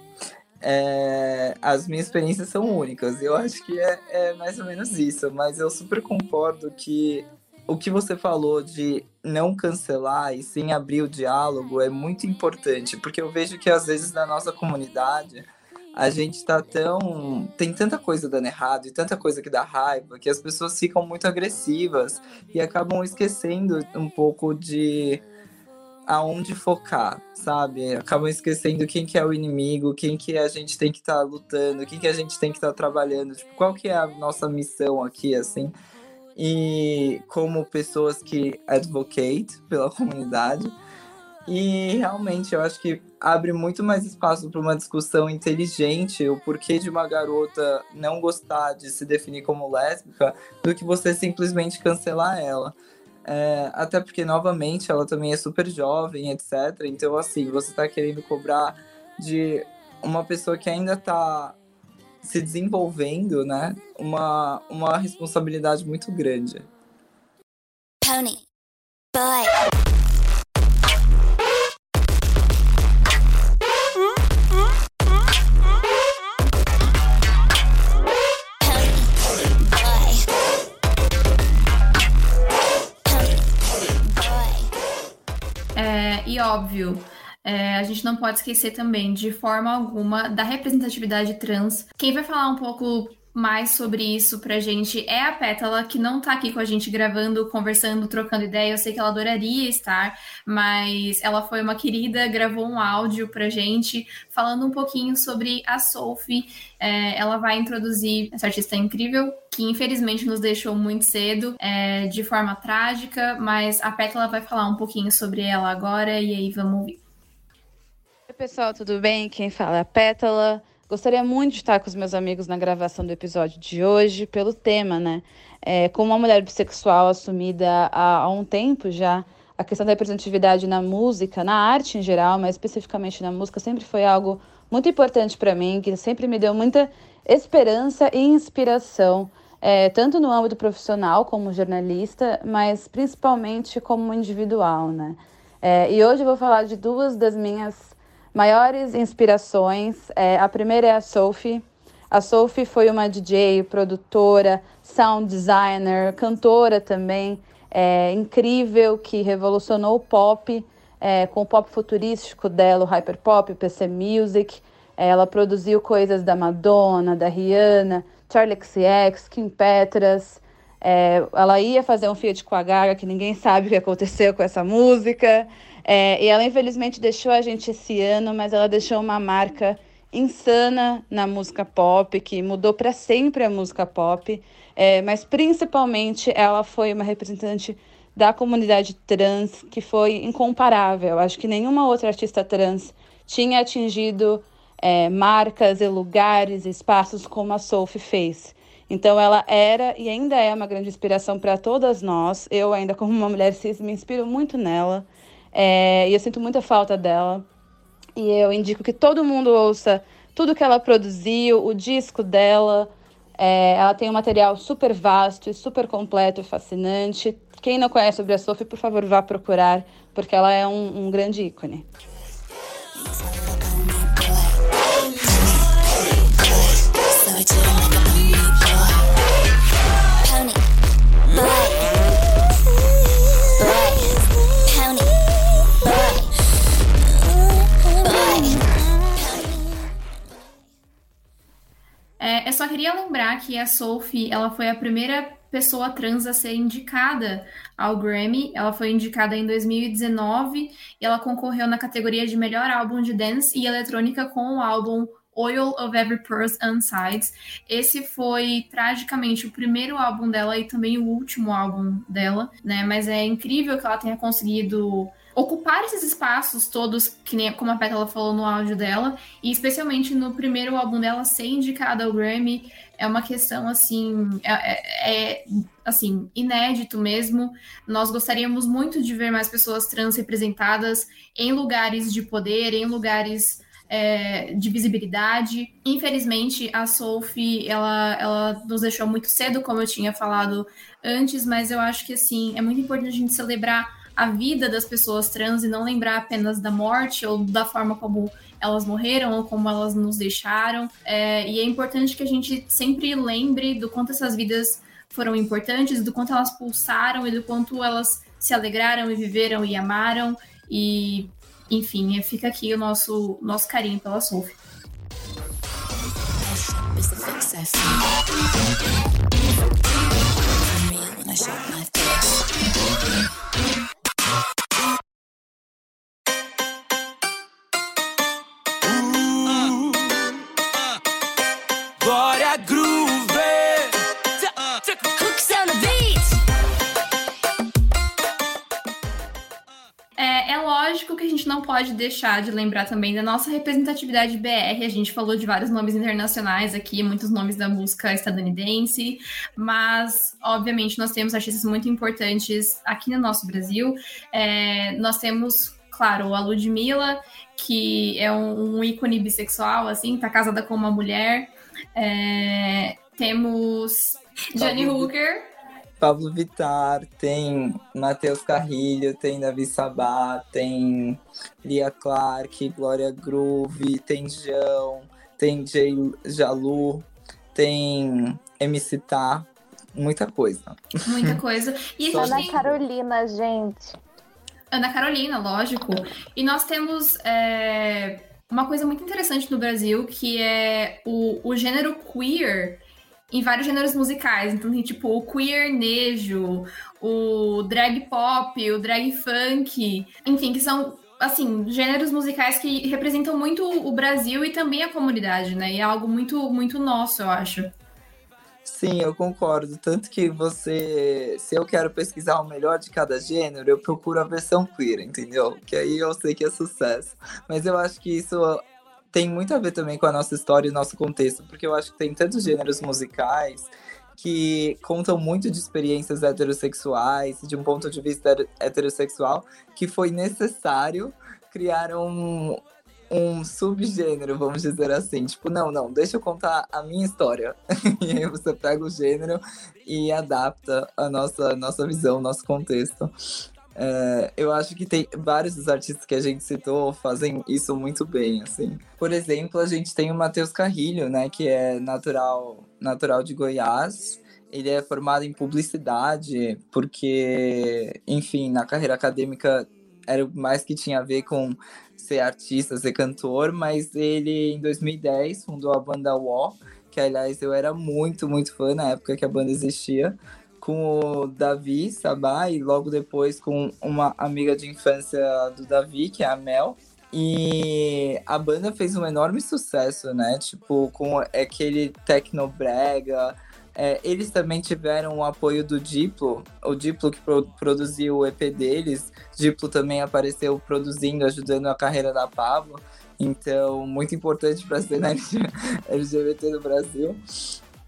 É, as minhas experiências são únicas. Eu acho que é, é, mais ou menos isso. Mas eu super concordo que o que você falou de não cancelar e sim abrir o diálogo é muito importante, porque eu vejo que às vezes na nossa comunidade a gente tá tão. tem tanta coisa dando errado e tanta coisa que dá raiva que as pessoas ficam muito agressivas e acabam esquecendo um pouco de aonde focar, sabe? Acabam esquecendo quem que é o inimigo, quem que a gente tem que estar tá lutando, quem que a gente tem que estar tá trabalhando, tipo, qual que é a nossa missão aqui, assim. E como pessoas que advocate pela comunidade. E realmente eu acho que abre muito mais espaço para uma discussão inteligente o porquê de uma garota não gostar de se definir como lésbica do que você simplesmente cancelar ela. É, até porque, novamente, ela também é super jovem, etc. Então, assim, você está querendo cobrar de uma pessoa que ainda está se desenvolvendo, né? Uma, uma responsabilidade muito grande. Pony. Boy.
E óbvio, é, a gente não pode esquecer também, de forma alguma, da representatividade trans. Quem vai falar um pouco mais sobre isso pra gente é a Pétala, que não tá aqui com a gente gravando, conversando, trocando ideia. Eu sei que ela adoraria estar, mas ela foi uma querida, gravou um áudio pra gente falando um pouquinho sobre a Sophie. É, ela vai introduzir essa artista incrível, que infelizmente nos deixou muito cedo, é, de forma trágica, mas a Pétala vai falar um pouquinho sobre ela agora e aí vamos ouvir.
Oi, pessoal, tudo bem? Quem fala é a Pétala. Gostaria muito de estar com os meus amigos na gravação do episódio de hoje, pelo tema, né? É, como uma mulher bissexual assumida há, há um tempo já, a questão da representatividade na música, na arte em geral, mas especificamente na música, sempre foi algo muito importante para mim, que sempre me deu muita esperança e inspiração, é, tanto no âmbito profissional como jornalista, mas principalmente como individual, né? É, e hoje eu vou falar de duas das minhas Maiores inspirações, é, a primeira é a Sophie. A Sophie foi uma DJ, produtora, sound designer, cantora também, é, incrível, que revolucionou o pop é, com o pop futurístico dela, o hyperpop, o PC Music. É, ela produziu coisas da Madonna, da Rihanna, Charlie XCX, Kim Petras. É, ela ia fazer um Fiat com a Gaga, que ninguém sabe o que aconteceu com essa música. É, e ela infelizmente deixou a gente esse ano, mas ela deixou uma marca insana na música pop, que mudou para sempre a música pop. É, mas principalmente ela foi uma representante da comunidade trans que foi incomparável. Acho que nenhuma outra artista trans tinha atingido é, marcas e lugares, espaços como a Sophie fez. Então ela era e ainda é uma grande inspiração para todas nós. Eu ainda como uma mulher cis me inspiro muito nela é, e eu sinto muita falta dela. E eu indico que todo mundo ouça tudo que ela produziu, o disco dela. É, ela tem um material super vasto e super completo e fascinante. Quem não conhece sobre a Sophie, por favor, vá procurar, porque ela é um, um grande ícone.
É, eu só queria lembrar que a Sophie, ela foi a primeira pessoa trans a ser indicada ao Grammy. Ela foi indicada em 2019 e ela concorreu na categoria de melhor álbum de dance e eletrônica com o álbum Oil of Every Person Sides. Esse foi tragicamente o primeiro álbum dela e também o último álbum dela, né? Mas é incrível que ela tenha conseguido ocupar esses espaços todos, que nem como a Pétala falou no áudio dela, e especialmente no primeiro álbum dela ser indicada ao Grammy, é uma questão assim, é, é, é, assim, inédito mesmo. Nós gostaríamos muito de ver mais pessoas trans representadas em lugares de poder, em lugares é, de visibilidade. Infelizmente, a Sophie, ela, ela nos deixou muito cedo, como eu tinha falado antes, mas eu acho que assim, é muito importante a gente celebrar a vida das pessoas trans e não lembrar apenas da morte ou da forma como elas morreram ou como elas nos deixaram. É, e é importante que a gente sempre lembre do quanto essas vidas foram importantes, do quanto elas pulsaram e do quanto elas se alegraram e viveram e amaram. E, enfim, fica aqui o nosso, nosso carinho pela Sophie. Gente não pode deixar de lembrar também da nossa representatividade BR. A gente falou de vários nomes internacionais aqui, muitos nomes da música estadunidense, mas, obviamente, nós temos artistas muito importantes aqui no nosso Brasil. É, nós temos, claro, a Ludmilla, que é um, um ícone bissexual, assim, tá casada com uma mulher. É, temos Johnny Hooker,
Pablo Vittar, tem Matheus Carrilho, tem Davi Sabá, tem Lia Clark, Glória Groove, tem João, tem Jay Jalu, tem MC Tá, muita coisa.
Muita coisa.
E Ana tem... Carolina, gente.
Ana Carolina, lógico. E nós temos é, uma coisa muito interessante no Brasil, que é o, o gênero queer em vários gêneros musicais. Então tem tipo o queernejo, o drag pop, o drag funk, enfim, que são assim, gêneros musicais que representam muito o Brasil e também a comunidade, né? E é algo muito muito nosso, eu acho.
Sim, eu concordo. Tanto que você, se eu quero pesquisar o melhor de cada gênero, eu procuro a versão queer, entendeu? Que aí eu sei que é sucesso. Mas eu acho que isso tem muito a ver também com a nossa história e nosso contexto, porque eu acho que tem tantos gêneros musicais que contam muito de experiências heterossexuais, de um ponto de vista heterossexual, que foi necessário criar um, um subgênero, vamos dizer assim. Tipo, não, não, deixa eu contar a minha história. e aí você pega o gênero e adapta a nossa, nossa visão, nosso contexto. É, eu acho que tem vários dos artistas que a gente citou fazem isso muito bem, assim. Por exemplo, a gente tem o Matheus Carrilho, né, que é natural, natural de Goiás. Ele é formado em publicidade, porque, enfim, na carreira acadêmica era mais que tinha a ver com ser artista, ser cantor, mas ele, em 2010, fundou a banda War, que, aliás, eu era muito, muito fã na época que a banda existia com o Davi Sabá e logo depois com uma amiga de infância do Davi, que é a Mel. E a banda fez um enorme sucesso, né? Tipo, com aquele tecnobrega. É, eles também tiveram o apoio do Diplo, o Diplo que pro, produziu o EP deles. Diplo também apareceu produzindo, ajudando a carreira da Pablo. Então, muito importante para a cena LGBT no Brasil.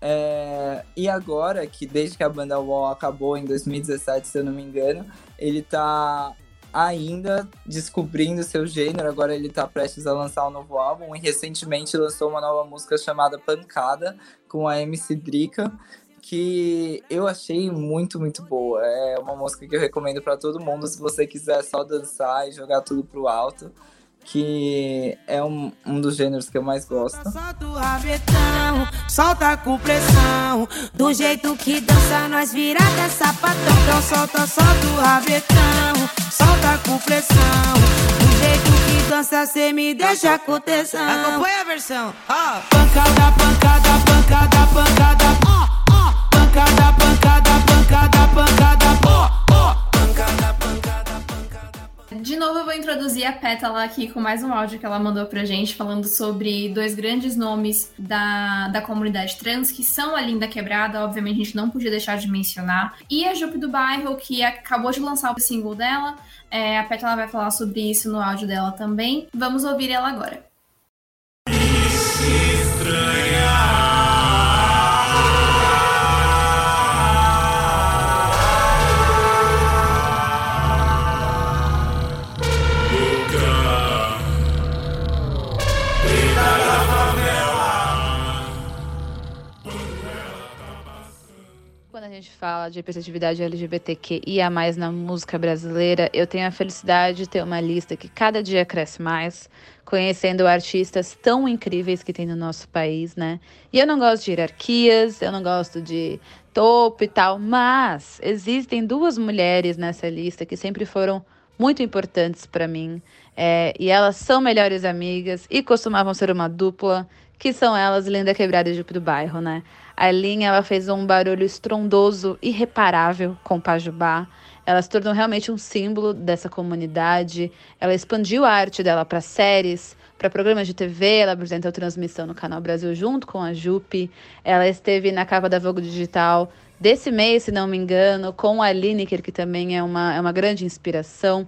É, e agora, que desde que a banda Wall acabou em 2017, se eu não me engano, ele tá ainda descobrindo seu gênero. Agora ele tá prestes a lançar um novo álbum e recentemente lançou uma nova música chamada Pancada com a MC Drica, que eu achei muito, muito boa. É uma música que eu recomendo para todo mundo se você quiser só dançar e jogar tudo pro alto que é um, um dos gêneros que eu mais gosto. Solta o rabetão, solta com pressão, do jeito que dança nós vira até sapatão. Então solta, solta o rabetão, solta com pressão, do jeito que dança cê me deixa tesão. Acompanha a versão. Oh. Pancada, pancada, pancada, pancada, oh. Oh. Pancada, pancada, pancada, pancada, ó.
De novo, eu vou introduzir a Pétala aqui com mais um áudio que ela mandou pra gente, falando sobre dois grandes nomes da, da comunidade trans, que são a Linda Quebrada, obviamente a gente não podia deixar de mencionar, e a Jupe do Bairro, que acabou de lançar o single dela. É, a Pétala vai falar sobre isso no áudio dela também. Vamos ouvir ela agora.
Gente fala de representatividade LGBTQIA+, na música brasileira, eu tenho a felicidade de ter uma lista que cada dia cresce mais, conhecendo artistas tão incríveis que tem no nosso país, né? E eu não gosto de hierarquias, eu não gosto de topo e tal, mas existem duas mulheres nessa lista que sempre foram muito importantes para mim, é, e elas são melhores amigas e costumavam ser uma dupla, que são elas, Linda Quebrada e Jupe do Bairro, né? A Linha ela fez um barulho estrondoso, irreparável com Pajubá. Ela se tornou realmente um símbolo dessa comunidade. Ela expandiu a arte dela para séries, para programas de TV. Ela apresentou transmissão no Canal Brasil junto com a Jupe. Ela esteve na capa da Vogue Digital desse mês, se não me engano, com a Lineker, que também é uma, é uma grande inspiração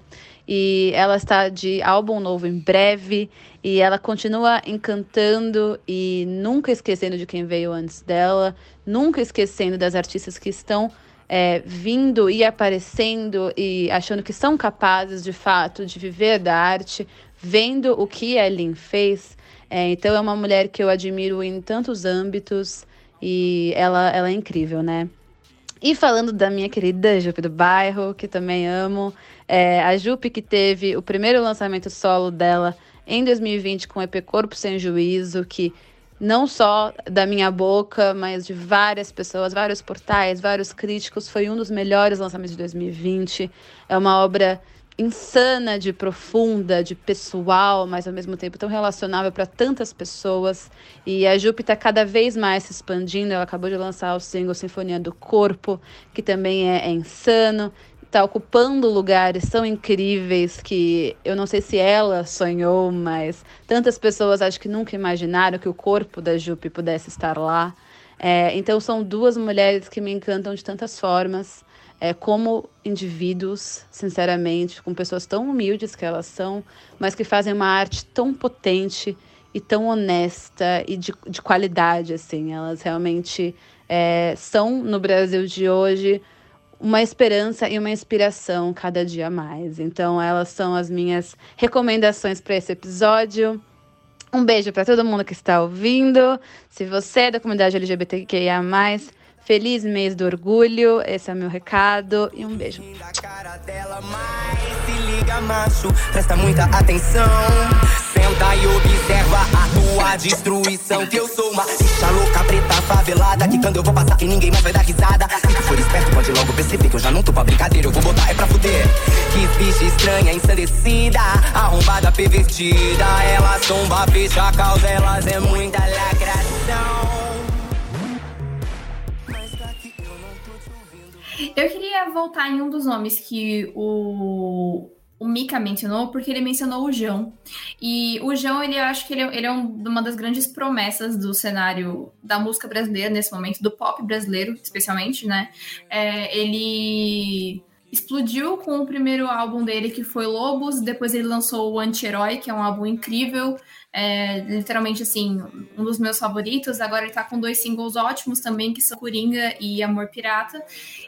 e ela está de álbum novo em breve e ela continua encantando e nunca esquecendo de quem veio antes dela, nunca esquecendo das artistas que estão é, vindo e aparecendo e achando que são capazes de fato de viver da arte, vendo o que a Lin fez. É, então é uma mulher que eu admiro em tantos âmbitos e ela, ela é incrível, né? E falando da minha querida Jupe do Bairro, que também amo, é, a Jupe que teve o primeiro lançamento solo dela em 2020 com o EP Corpo Sem Juízo, que não só da minha boca, mas de várias pessoas, vários portais, vários críticos, foi um dos melhores lançamentos de 2020. É uma obra insana de profunda, de pessoal, mas ao mesmo tempo tão relacionável para tantas pessoas. E a Jupe está cada vez mais se expandindo. Ela acabou de lançar o single Sinfonia do Corpo, que também é, é insano. Está ocupando lugares tão incríveis que eu não sei se ela sonhou, mas tantas pessoas acho que nunca imaginaram que o corpo da Jupe pudesse estar lá. É, então são duas mulheres que me encantam de tantas formas é, como indivíduos, sinceramente, com pessoas tão humildes que elas são, mas que fazem uma arte tão potente e tão honesta e de, de qualidade, assim. Elas realmente é, são, no Brasil de hoje, uma esperança e uma inspiração cada dia mais. Então, elas são as minhas recomendações para esse episódio. Um beijo para todo mundo que está ouvindo. Se você é da comunidade LGBTQIA, Feliz mês do orgulho, esse é o meu recado e um beijo. Senta e observa a tua destruição. Que eu sou uma bicha louca, preta, favelada. Que quando eu vou passar, que ninguém mais vai dar risada. Se tu for esperto, pode logo perceber que eu já não tô pra brincadeira. Eu vou botar é pra fuder. Que bicha estranha, ensandecida. Arrombada, pervertida. Elas tomba, fecha a causa, elas é muita lacração.
Queria voltar em um dos nomes que o, o Mika mencionou, porque ele mencionou o João. E o João, ele acho que ele, ele é um, uma das grandes promessas do cenário da música brasileira nesse momento, do pop brasileiro, especialmente, né? É, ele explodiu com o primeiro álbum dele, que foi Lobos, depois ele lançou o Anti-Herói, que é um álbum incrível, é, literalmente, assim, um dos meus favoritos. Agora ele tá com dois singles ótimos também, que são Coringa e Amor Pirata.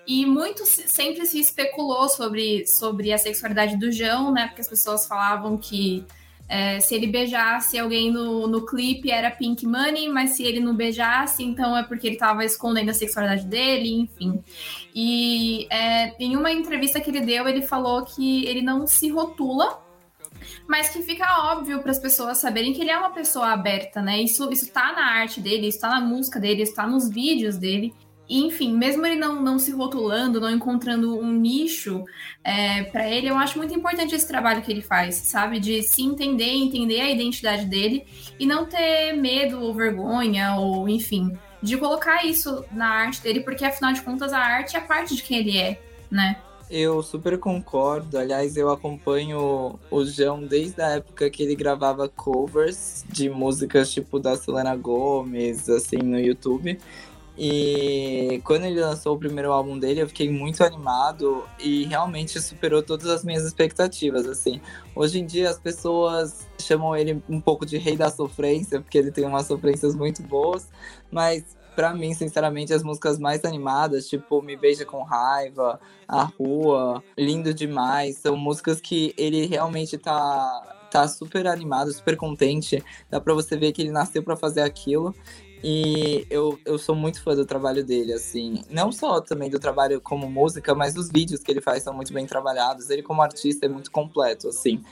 E muito sempre se especulou sobre, sobre a sexualidade do João, né? Porque as pessoas falavam que é, se ele beijasse alguém no, no clipe era Pink Money, mas se ele não beijasse, então é porque ele estava escondendo a sexualidade dele, enfim. E é, em uma entrevista que ele deu, ele falou que ele não se rotula mas que fica óbvio para as pessoas saberem que ele é uma pessoa aberta, né? Isso, isso tá na arte dele, isso tá na música dele, isso tá nos vídeos dele. E, enfim, mesmo ele não, não se rotulando, não encontrando um nicho é, para ele, eu acho muito importante esse trabalho que ele faz, sabe? De se entender, entender a identidade dele e não ter medo ou vergonha, ou enfim, de colocar isso na arte dele, porque afinal de contas a arte é parte de quem ele é, né?
Eu super concordo. Aliás, eu acompanho o João desde a época que ele gravava covers de músicas tipo da Selena Gomez, assim, no YouTube. E quando ele lançou o primeiro álbum dele, eu fiquei muito animado e realmente superou todas as minhas expectativas, assim. Hoje em dia as pessoas chamam ele um pouco de rei da sofrência, porque ele tem umas sofrências muito boas, mas para mim, sinceramente, as músicas mais animadas, tipo Me Beija com Raiva, A Rua, Lindo Demais, são músicas que ele realmente tá tá super animado, super contente. Dá para você ver que ele nasceu para fazer aquilo. E eu, eu sou muito fã do trabalho dele, assim. Não só também do trabalho como música, mas os vídeos que ele faz são muito bem trabalhados. Ele, como artista, é muito completo, assim.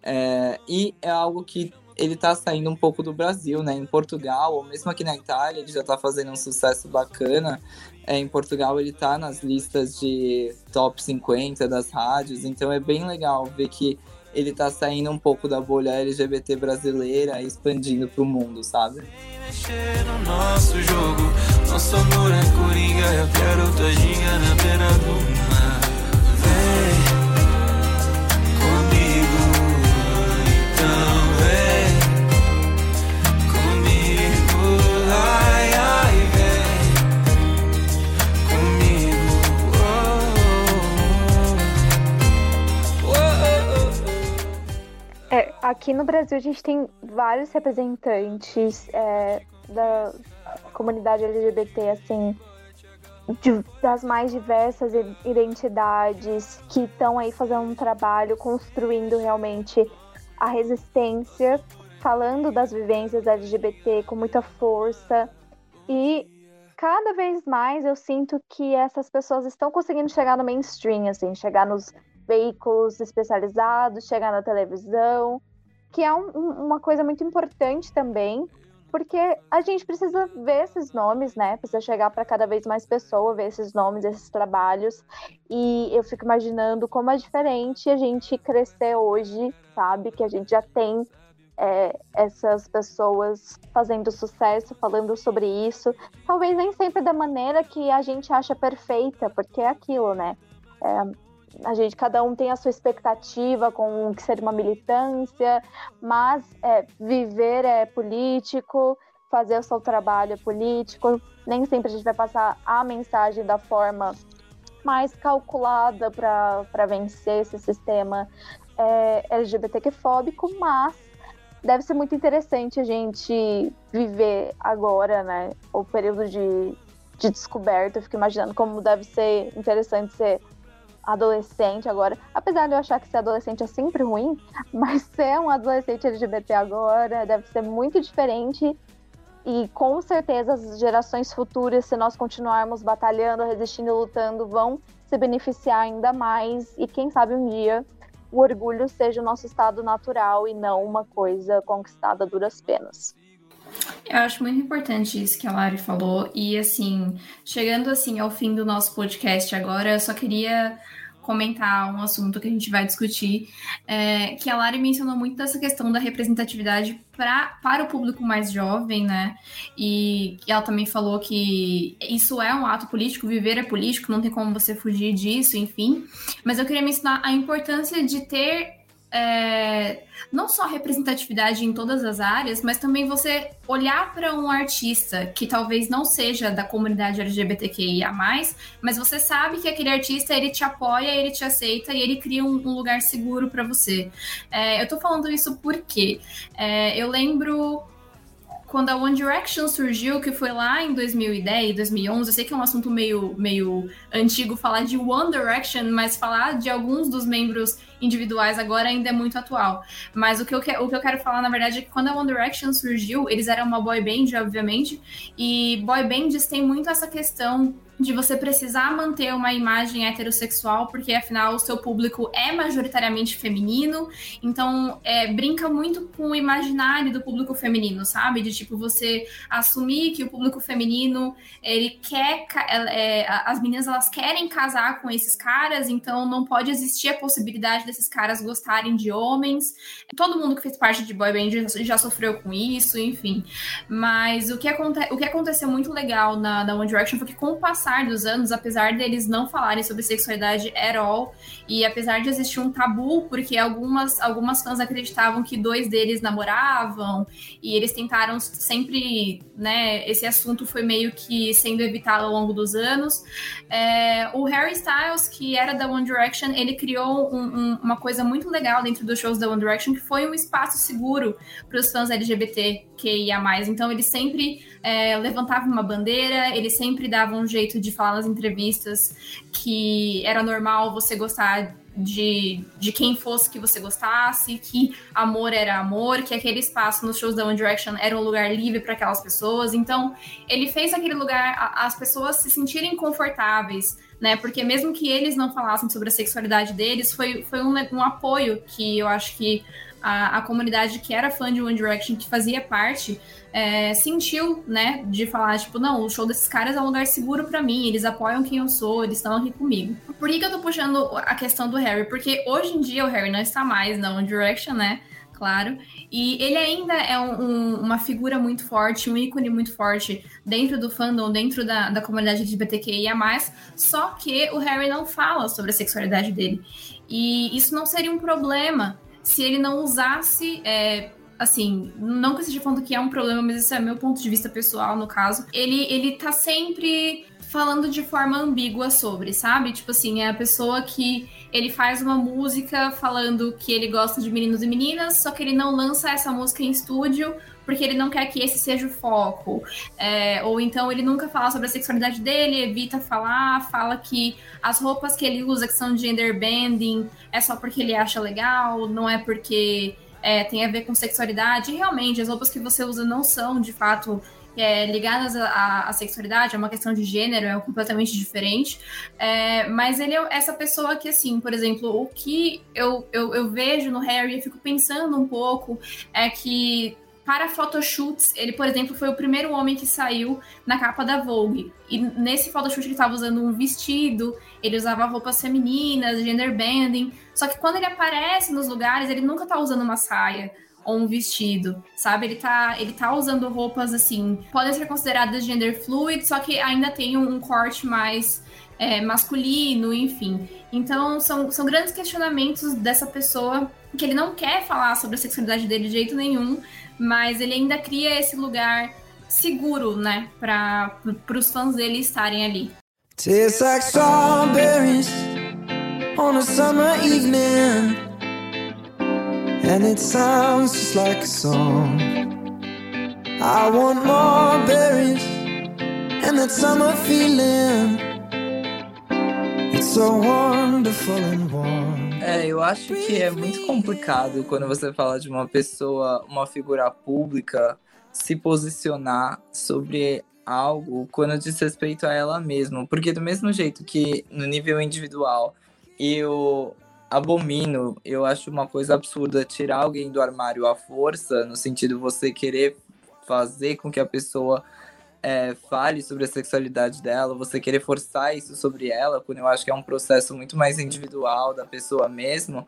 É, e é algo que ele tá saindo um pouco do Brasil, né? Em Portugal, ou mesmo aqui na Itália, ele já tá fazendo um sucesso bacana. É, em Portugal, ele tá nas listas de top 50 das rádios, então é bem legal ver que ele tá saindo um pouco da bolha LGBT brasileira e expandindo pro mundo, sabe? Mexer no nosso jogo, nosso amor é coringa, eu quero na beira do mar.
Aqui no Brasil a gente tem vários representantes é, da comunidade LGBT, assim, de, das mais diversas identidades que estão aí fazendo um trabalho, construindo realmente a resistência, falando das vivências LGBT com muita força. E cada vez mais eu sinto que essas pessoas estão conseguindo chegar no mainstream, assim, chegar nos veículos especializados, chegar na televisão que é um, uma coisa muito importante também, porque a gente precisa ver esses nomes, né? Precisa chegar para cada vez mais pessoas, ver esses nomes, esses trabalhos. E eu fico imaginando como é diferente a gente crescer hoje, sabe? Que a gente já tem é, essas pessoas fazendo sucesso, falando sobre isso. Talvez nem sempre da maneira que a gente acha perfeita, porque é aquilo, né? É, a gente, cada um tem a sua expectativa com o que seria uma militância, mas é, viver é político, fazer o seu trabalho é político, nem sempre a gente vai passar a mensagem da forma mais calculada para vencer esse sistema é, LGBTQ-fóbico, mas deve ser muito interessante a gente viver agora, né, o período de, de descoberta. Eu fico imaginando como deve ser interessante ser adolescente agora. Apesar de eu achar que ser adolescente é sempre ruim, mas ser um adolescente LGBT agora deve ser muito diferente. E com certeza as gerações futuras, se nós continuarmos batalhando, resistindo lutando, vão se beneficiar ainda mais. E quem sabe um dia o orgulho seja o nosso estado natural e não uma coisa conquistada a duras penas.
Eu acho muito importante isso que a Lari falou. E assim, chegando assim ao fim do nosso podcast agora, eu só queria comentar um assunto que a gente vai discutir, é, que a Lari mencionou muito dessa questão da representatividade pra, para o público mais jovem, né? E ela também falou que isso é um ato político, viver é político, não tem como você fugir disso, enfim. Mas eu queria mencionar a importância de ter é, não só representatividade em todas as áreas, mas também você olhar para um artista que talvez não seja da comunidade LGBTQIA+, mas você sabe que aquele artista, ele te apoia, ele te aceita e ele cria um, um lugar seguro para você. É, eu tô falando isso porque é, eu lembro quando a One Direction surgiu, que foi lá em 2010, 2011, eu sei que é um assunto meio, meio antigo falar de One Direction, mas falar de alguns dos membros individuais agora ainda é muito atual. Mas o que eu, que, o que eu quero falar, na verdade, é que quando a One Direction surgiu, eles eram uma boy band, obviamente, e boy bands tem muito essa questão de você precisar manter uma imagem heterossexual, porque afinal o seu público é majoritariamente feminino, então é, brinca muito com o imaginário do público feminino, sabe? De tipo você assumir que o público feminino ele quer, é, as meninas elas querem casar com esses caras, então não pode existir a possibilidade desses caras gostarem de homens. Todo mundo que fez parte de boy band já, já sofreu com isso, enfim. Mas o que, aconte, o que aconteceu muito legal na, na One Direction foi que com o passar passar dos anos, apesar deles não falarem sobre sexualidade at all, e apesar de existir um tabu, porque algumas, algumas fãs acreditavam que dois deles namoravam, e eles tentaram sempre, né, esse assunto foi meio que sendo evitado ao longo dos anos. É, o Harry Styles, que era da One Direction, ele criou um, um, uma coisa muito legal dentro dos shows da One Direction, que foi um espaço seguro para os fãs LGBT que ia mais. Então ele sempre é, levantava uma bandeira, ele sempre dava um jeito de falar nas entrevistas que era normal você gostar de, de quem fosse que você gostasse, que amor era amor, que aquele espaço nos shows da One Direction era um lugar livre para aquelas pessoas. Então, ele fez aquele lugar as pessoas se sentirem confortáveis, né? Porque mesmo que eles não falassem sobre a sexualidade deles, foi, foi um, um apoio que eu acho que a, a comunidade que era fã de One Direction, que fazia parte, é, sentiu, né, de falar, tipo, não, o show desses caras é um lugar seguro para mim, eles apoiam quem eu sou, eles estão aqui comigo. Por que, que eu tô puxando a questão do Harry? Porque hoje em dia o Harry não está mais na One Direction, né? Claro. E ele ainda é um, um, uma figura muito forte, um ícone muito forte dentro do fandom, dentro da, da comunidade LGBTQIA+, só que o Harry não fala sobre a sexualidade dele. E isso não seria um problema se ele não usasse. É, assim, não que eu esteja falando que é um problema, mas esse é meu ponto de vista pessoal, no caso. Ele, ele tá sempre falando de forma ambígua sobre, sabe? Tipo assim, é a pessoa que ele faz uma música falando que ele gosta de meninos e meninas, só que ele não lança essa música em estúdio porque ele não quer que esse seja o foco. É, ou então ele nunca fala sobre a sexualidade dele, evita falar, fala que as roupas que ele usa, que são gender bending, é só porque ele acha legal, não é porque é, tem a ver com sexualidade. Realmente, as roupas que você usa não são, de fato, é, ligadas à, à, sexualidade, é uma questão de gênero, é completamente diferente. É, mas ele é essa pessoa que, assim, por exemplo, o que eu, eu, eu vejo no Harry, eu fico pensando um pouco, é que para photoshoots, ele, por exemplo, foi o primeiro homem que saiu na capa da Vogue. E nesse photoshoot ele estava usando um vestido, ele usava roupas femininas, gender bending. Só que quando ele aparece nos lugares, ele nunca tá usando uma saia ou um vestido, sabe? Ele tá, ele tá usando roupas assim, podem ser consideradas gender fluid, só que ainda tem um, corte mais é, masculino, enfim. Então, são, são grandes questionamentos dessa pessoa que ele não quer falar sobre a sexualidade dele de jeito nenhum, mas ele ainda cria esse lugar seguro, né, para os fãs dele estarem ali. Tastes like strawberries on a summer evening And it sounds just like a song. I want more berries and that summer feeling. It's so wonderful and warm.
É, eu acho que é muito complicado quando você fala de uma pessoa, uma figura pública, se posicionar sobre algo quando diz respeito a ela mesma. Porque do mesmo jeito que no nível individual eu abomino, eu acho uma coisa absurda tirar alguém do armário à força, no sentido você querer fazer com que a pessoa é, fale sobre a sexualidade dela, você querer forçar isso sobre ela, quando eu acho que é um processo muito mais individual da pessoa mesmo,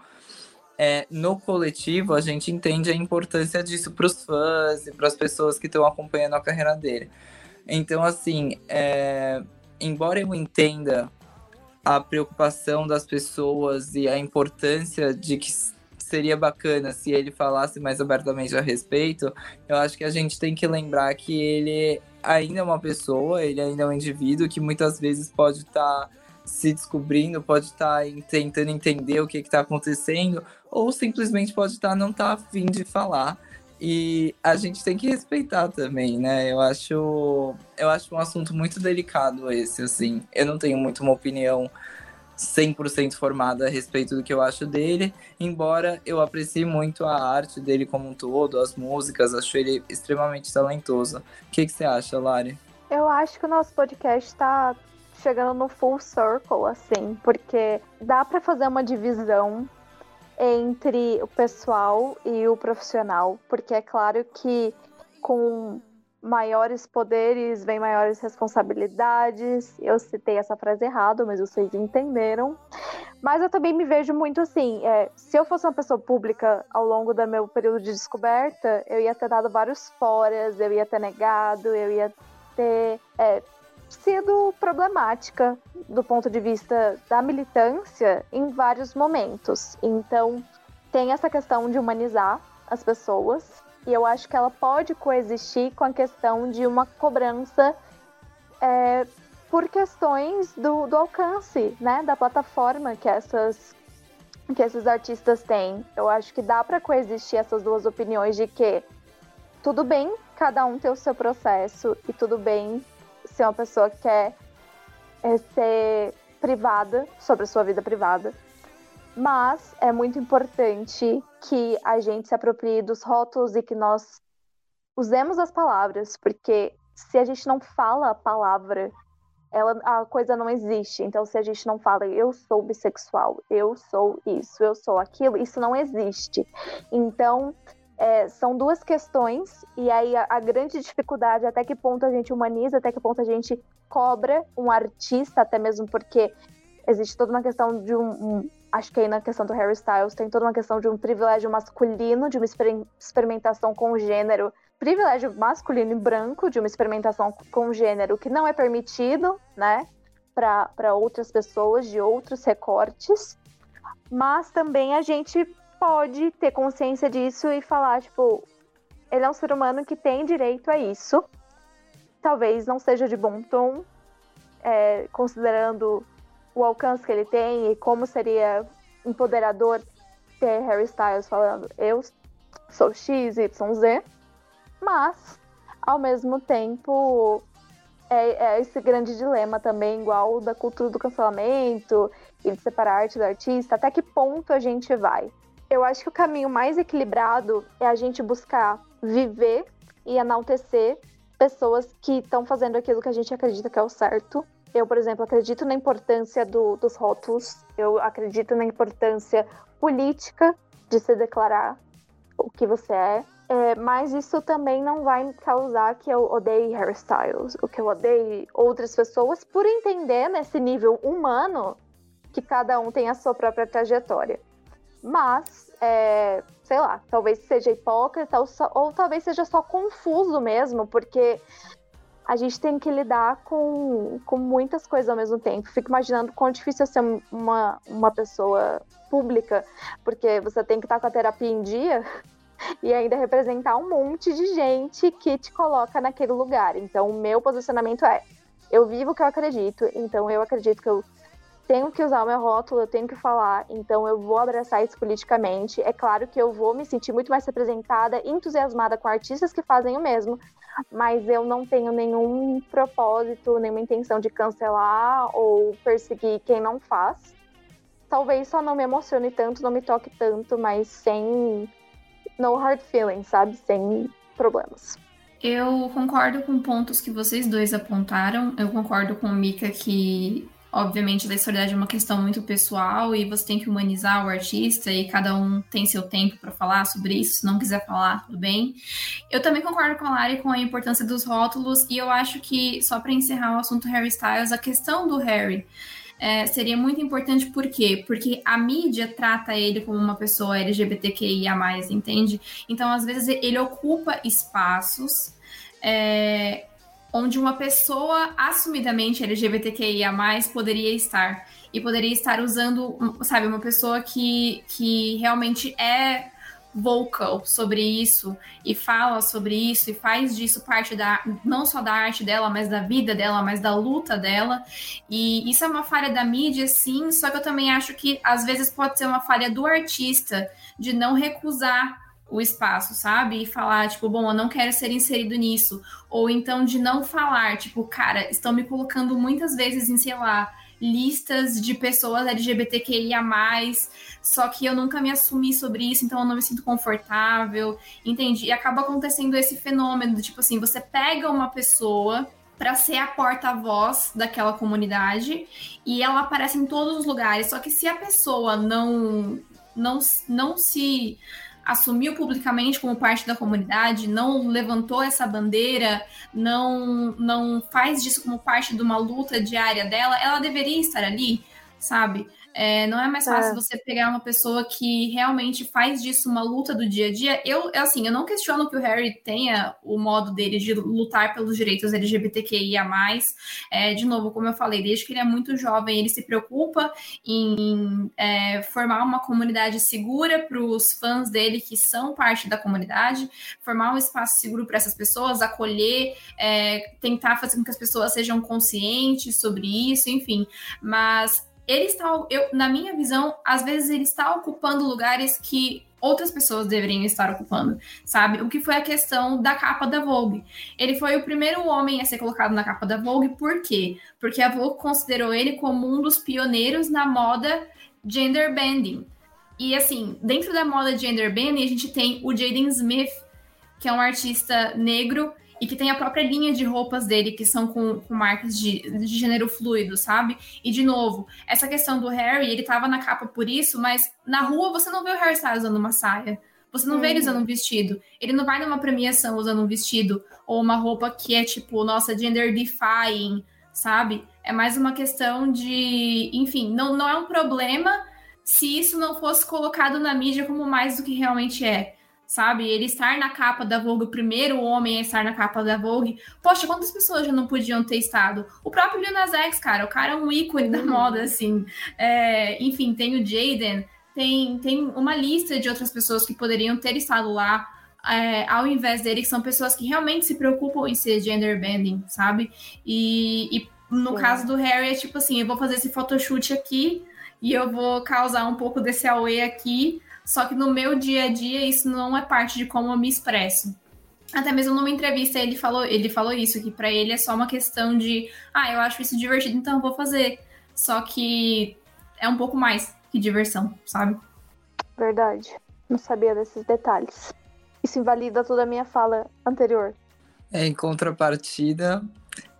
é, no coletivo a gente entende a importância disso para os fãs e para as pessoas que estão acompanhando a carreira dele. Então, assim, é, embora eu entenda a preocupação das pessoas e a importância de que seria bacana se ele falasse mais abertamente a respeito, eu acho que a gente tem que lembrar que ele ainda é uma pessoa, ele ainda é um indivíduo que muitas vezes pode estar tá se descobrindo, pode estar tá tentando entender o que está acontecendo, ou simplesmente pode estar tá, não tá afim de falar. E a gente tem que respeitar também, né? Eu acho, eu acho um assunto muito delicado esse, assim. Eu não tenho muito uma opinião 100% formada a respeito do que eu acho dele, embora eu aprecie muito a arte dele como um todo, as músicas, acho ele extremamente talentoso. O que, que você acha, Lari?
Eu acho que o nosso podcast está chegando no full circle, assim, porque dá para fazer uma divisão entre o pessoal e o profissional, porque é claro que com maiores poderes vem maiores responsabilidades. Eu citei essa frase errado, mas vocês entenderam. Mas eu também me vejo muito assim: é, se eu fosse uma pessoa pública ao longo do meu período de descoberta, eu ia ter dado vários foras, eu ia ter negado, eu ia ter é, sido problemática do ponto de vista da militância em vários momentos. Então, tem essa questão de humanizar as pessoas, e eu acho que ela pode coexistir com a questão de uma cobrança é, por questões do, do alcance, né, da plataforma que essas que esses artistas têm. Eu acho que dá para coexistir essas duas opiniões de que tudo bem cada um ter o seu processo e tudo bem ser uma pessoa que quer é, ser privada sobre a sua vida privada. Mas é muito importante que a gente se aproprie dos rótulos e que nós usemos as palavras, porque se a gente não fala a palavra, ela, a coisa não existe. Então, se a gente não fala eu sou bissexual, eu sou isso, eu sou aquilo, isso não existe. Então, é, são duas questões, e aí a, a, grande dificuldade até que ponto a gente humaniza, até que ponto a gente cobra um artista, até mesmo porque existe toda uma questão de um, um acho que aí na questão do Harry Styles tem toda uma questão de um privilégio masculino, de uma exper experimentação com gênero, privilégio masculino e branco, de uma experimentação com gênero que não é permitido, né, para outras pessoas de outros recortes, mas também a gente pode ter consciência disso e falar, tipo, ele é um ser humano que tem direito a isso. Talvez não seja de bom tom, é, considerando o alcance que ele tem e como seria empoderador ter Harry Styles falando eu sou X, Y, Z, mas ao mesmo tempo é, é, esse grande dilema também, igual da cultura do cancelamento e de separar a arte do artista, até que ponto a gente vai? Eu acho que o caminho mais equilibrado é a gente buscar viver e enaltecer pessoas que estão fazendo aquilo que a gente acredita que é o certo. Eu, por exemplo, acredito na importância do, dos rótulos, eu acredito na importância política de se declarar o que você é. é mas isso também não vai causar que eu odeie hairstyles, o que eu odeie outras pessoas, por entender nesse nível humano que cada um tem a sua própria trajetória. Mas, é, sei lá, talvez seja hipócrita ou, ou talvez seja só confuso mesmo, porque a gente tem que lidar com, com muitas coisas ao mesmo tempo. Fico imaginando quão difícil é ser uma, uma pessoa pública, porque você tem que estar com a terapia em dia e ainda representar um monte de gente que te coloca naquele lugar. Então, o meu posicionamento é: eu vivo o que eu acredito, então eu acredito que eu tenho que usar o meu rótulo, eu tenho que falar, então eu vou abraçar isso politicamente. É claro que eu vou me sentir muito mais representada, entusiasmada com artistas que fazem o mesmo, mas eu não tenho nenhum propósito, nenhuma intenção de cancelar ou perseguir quem não faz. Talvez só não me emocione tanto, não me toque tanto, mas sem no hard feelings, sabe? Sem problemas.
Eu concordo com pontos que vocês dois apontaram. Eu concordo com o Mika que Obviamente, a sexualidade é uma questão muito pessoal e você tem que humanizar o artista e cada um tem seu tempo para falar sobre isso. Se não quiser falar, tudo bem. Eu também concordo com a Lari com a importância dos rótulos e eu acho que, só para encerrar o assunto Harry Styles, a questão do Harry. É, seria muito importante por quê? Porque a mídia trata ele como uma pessoa LGBTQIA, entende? Então, às vezes, ele ocupa espaços é, onde uma pessoa assumidamente LGBTQIA+, poderia estar. E poderia estar usando, sabe, uma pessoa que, que realmente é vocal sobre isso e fala sobre isso e faz disso parte da não só da arte dela, mas da vida dela, mas da luta dela. E isso é uma falha da mídia, sim, só que eu também acho que às vezes pode ser uma falha do artista de não recusar o espaço, sabe? E falar, tipo, bom, eu não quero ser inserido nisso. Ou então de não falar, tipo, cara, estão me colocando muitas vezes em, sei lá, listas de pessoas LGBTQIA, só que eu nunca me assumi sobre isso, então eu não me sinto confortável, entende? E acaba acontecendo esse fenômeno tipo assim, você pega uma pessoa para ser a porta-voz daquela comunidade e ela aparece em todos os lugares, só que se a pessoa não não, não se assumiu publicamente como parte da comunidade, não levantou essa bandeira, não, não faz disso como parte de uma luta diária dela, ela deveria estar ali, sabe? É, não é mais fácil é. você pegar uma pessoa que realmente faz disso uma luta do dia a dia. Eu, assim, eu não questiono que o Harry tenha o modo dele de lutar pelos direitos LGBTQIA+. É, de novo, como eu falei, desde que ele é muito jovem, ele se preocupa em é, formar uma comunidade segura para os fãs dele que são parte da comunidade, formar um espaço seguro para essas pessoas, acolher, é, tentar fazer com que as pessoas sejam conscientes sobre isso, enfim. Mas ele está, eu, na minha visão, às vezes ele está ocupando lugares que outras pessoas deveriam estar ocupando, sabe? O que foi a questão da capa da Vogue. Ele foi o primeiro homem a ser colocado na capa da Vogue, por quê? Porque a Vogue considerou ele como um dos pioneiros na moda gender bending. E assim, dentro da moda gender bending, a gente tem o Jaden Smith, que é um artista negro e que tem a própria linha de roupas dele, que são com, com marcas de, de gênero fluido, sabe? E, de novo, essa questão do Harry, ele tava na capa por isso, mas na rua você não vê o Harry Styles usando uma saia. Você não uhum. vê ele usando um vestido. Ele não vai numa premiação usando um vestido ou uma roupa que é, tipo, nossa, gender defying, sabe? É mais uma questão de. Enfim, não, não é um problema se isso não fosse colocado na mídia como mais do que realmente é sabe? Ele estar na capa da Vogue, o primeiro homem a estar na capa da Vogue. Poxa, quantas pessoas já não podiam ter estado? O próprio Lil Nas X, cara, o cara é um ícone da uhum. moda, assim. É, enfim, tem o Jaden, tem, tem uma lista de outras pessoas que poderiam ter estado lá. É, ao invés dele, que são pessoas que realmente se preocupam em ser gender bending, sabe? E, e no Sim. caso do Harry, é tipo assim: eu vou fazer esse photoshoot aqui e eu vou causar um pouco desse away aqui, só que no meu dia a dia isso não é parte de como eu me expresso. Até mesmo numa entrevista ele falou, ele falou isso, que para ele é só uma questão de, ah, eu acho isso divertido, então eu vou fazer. Só que é um pouco mais que diversão, sabe?
Verdade. Não sabia desses detalhes. Isso invalida toda a minha fala anterior.
É, em contrapartida,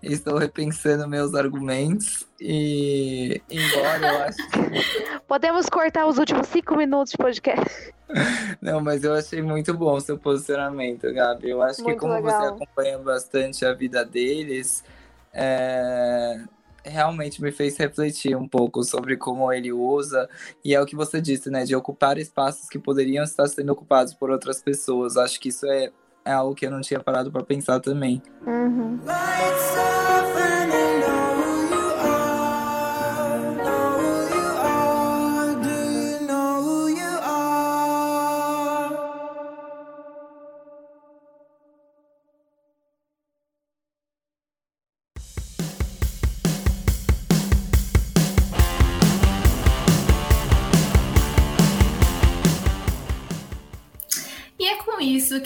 Estou repensando meus argumentos e, embora eu acho que...
Podemos cortar os últimos cinco minutos de podcast.
Não, mas eu achei muito bom o seu posicionamento, Gabi. Eu acho muito que como legal. você acompanha bastante a vida deles, é... realmente me fez refletir um pouco sobre como ele usa. E é o que você disse, né? De ocupar espaços que poderiam estar sendo ocupados por outras pessoas. Acho que isso é é algo que eu não tinha parado para pensar também.
Uhum.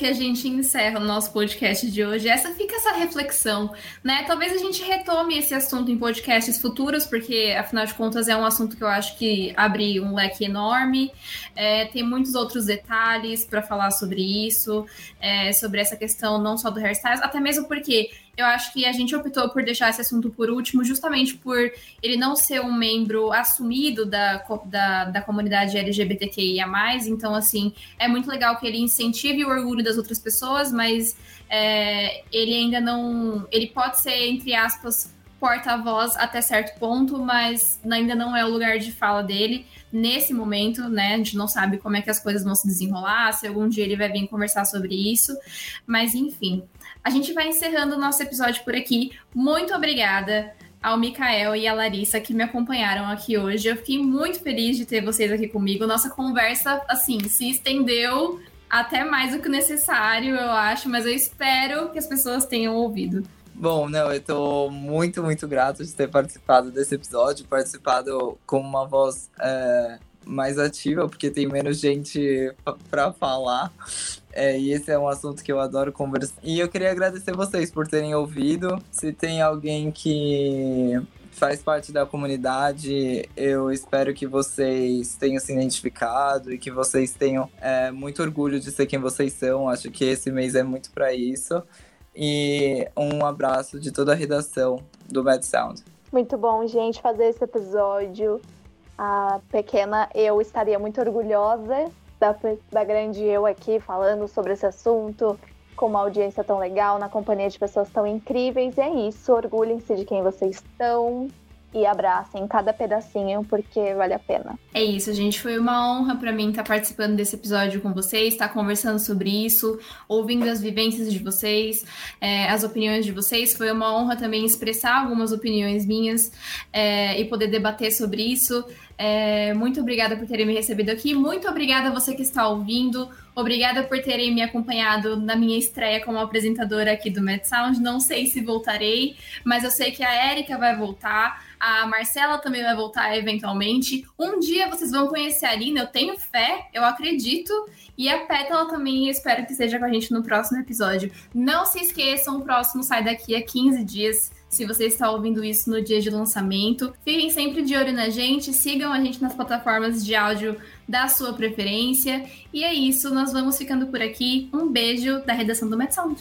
Que a gente encerra o nosso podcast de hoje. Essa fica essa reflexão, né? Talvez a gente retome esse assunto em podcasts futuros, porque afinal de contas é um assunto que eu acho que abre um leque enorme. É, tem muitos outros detalhes para falar sobre isso, é, sobre essa questão não só do hairstyles, até mesmo porque eu acho que a gente optou por deixar esse assunto por último, justamente por ele não ser um membro assumido da, da, da comunidade LGBTQIA. Então, assim, é muito legal que ele incentive o orgulho das outras pessoas, mas é, ele ainda não. Ele pode ser, entre aspas, porta-voz até certo ponto, mas ainda não é o lugar de fala dele nesse momento, né? A gente não sabe como é que as coisas vão se desenrolar, se algum dia ele vai vir conversar sobre isso, mas enfim. A gente vai encerrando o nosso episódio por aqui. Muito obrigada ao Mikael e à Larissa que me acompanharam aqui hoje. Eu fiquei muito feliz de ter vocês aqui comigo. Nossa conversa, assim, se estendeu até mais do que necessário, eu acho, mas eu espero que as pessoas tenham ouvido.
Bom, não, eu tô muito, muito grato de ter participado desse episódio, participado com uma voz é, mais ativa, porque tem menos gente para falar. É, e esse é um assunto que eu adoro conversar. E eu queria agradecer vocês por terem ouvido. Se tem alguém que faz parte da comunidade, eu espero que vocês tenham se identificado e que vocês tenham é, muito orgulho de ser quem vocês são. Acho que esse mês é muito para isso. E um abraço de toda a redação do Bad Sound.
Muito bom, gente, fazer esse episódio. A pequena eu estaria muito orgulhosa da, da grande eu aqui falando sobre esse assunto, com uma audiência tão legal, na companhia de pessoas tão incríveis. E é isso, orgulhem-se de quem vocês estão e abracem cada pedacinho porque vale a pena.
É isso, gente. Foi uma honra para mim estar participando desse episódio com vocês, estar conversando sobre isso, ouvindo as vivências de vocês, é, as opiniões de vocês. Foi uma honra também expressar algumas opiniões minhas é, e poder debater sobre isso. É, muito obrigada por terem me recebido aqui. Muito obrigada a você que está ouvindo. Obrigada por terem me acompanhado na minha estreia como apresentadora aqui do Med Sound. Não sei se voltarei, mas eu sei que a Érica vai voltar. A Marcela também vai voltar eventualmente. Um dia vocês vão conhecer a Alina, eu tenho fé, eu acredito. E a Pétala também espero que esteja com a gente no próximo episódio. Não se esqueçam, o próximo sai daqui a 15 dias se você está ouvindo isso no dia de lançamento. Fiquem sempre de olho na gente, sigam a gente nas plataformas de áudio da sua preferência. E é isso, nós vamos ficando por aqui. Um beijo da redação do Met Sound.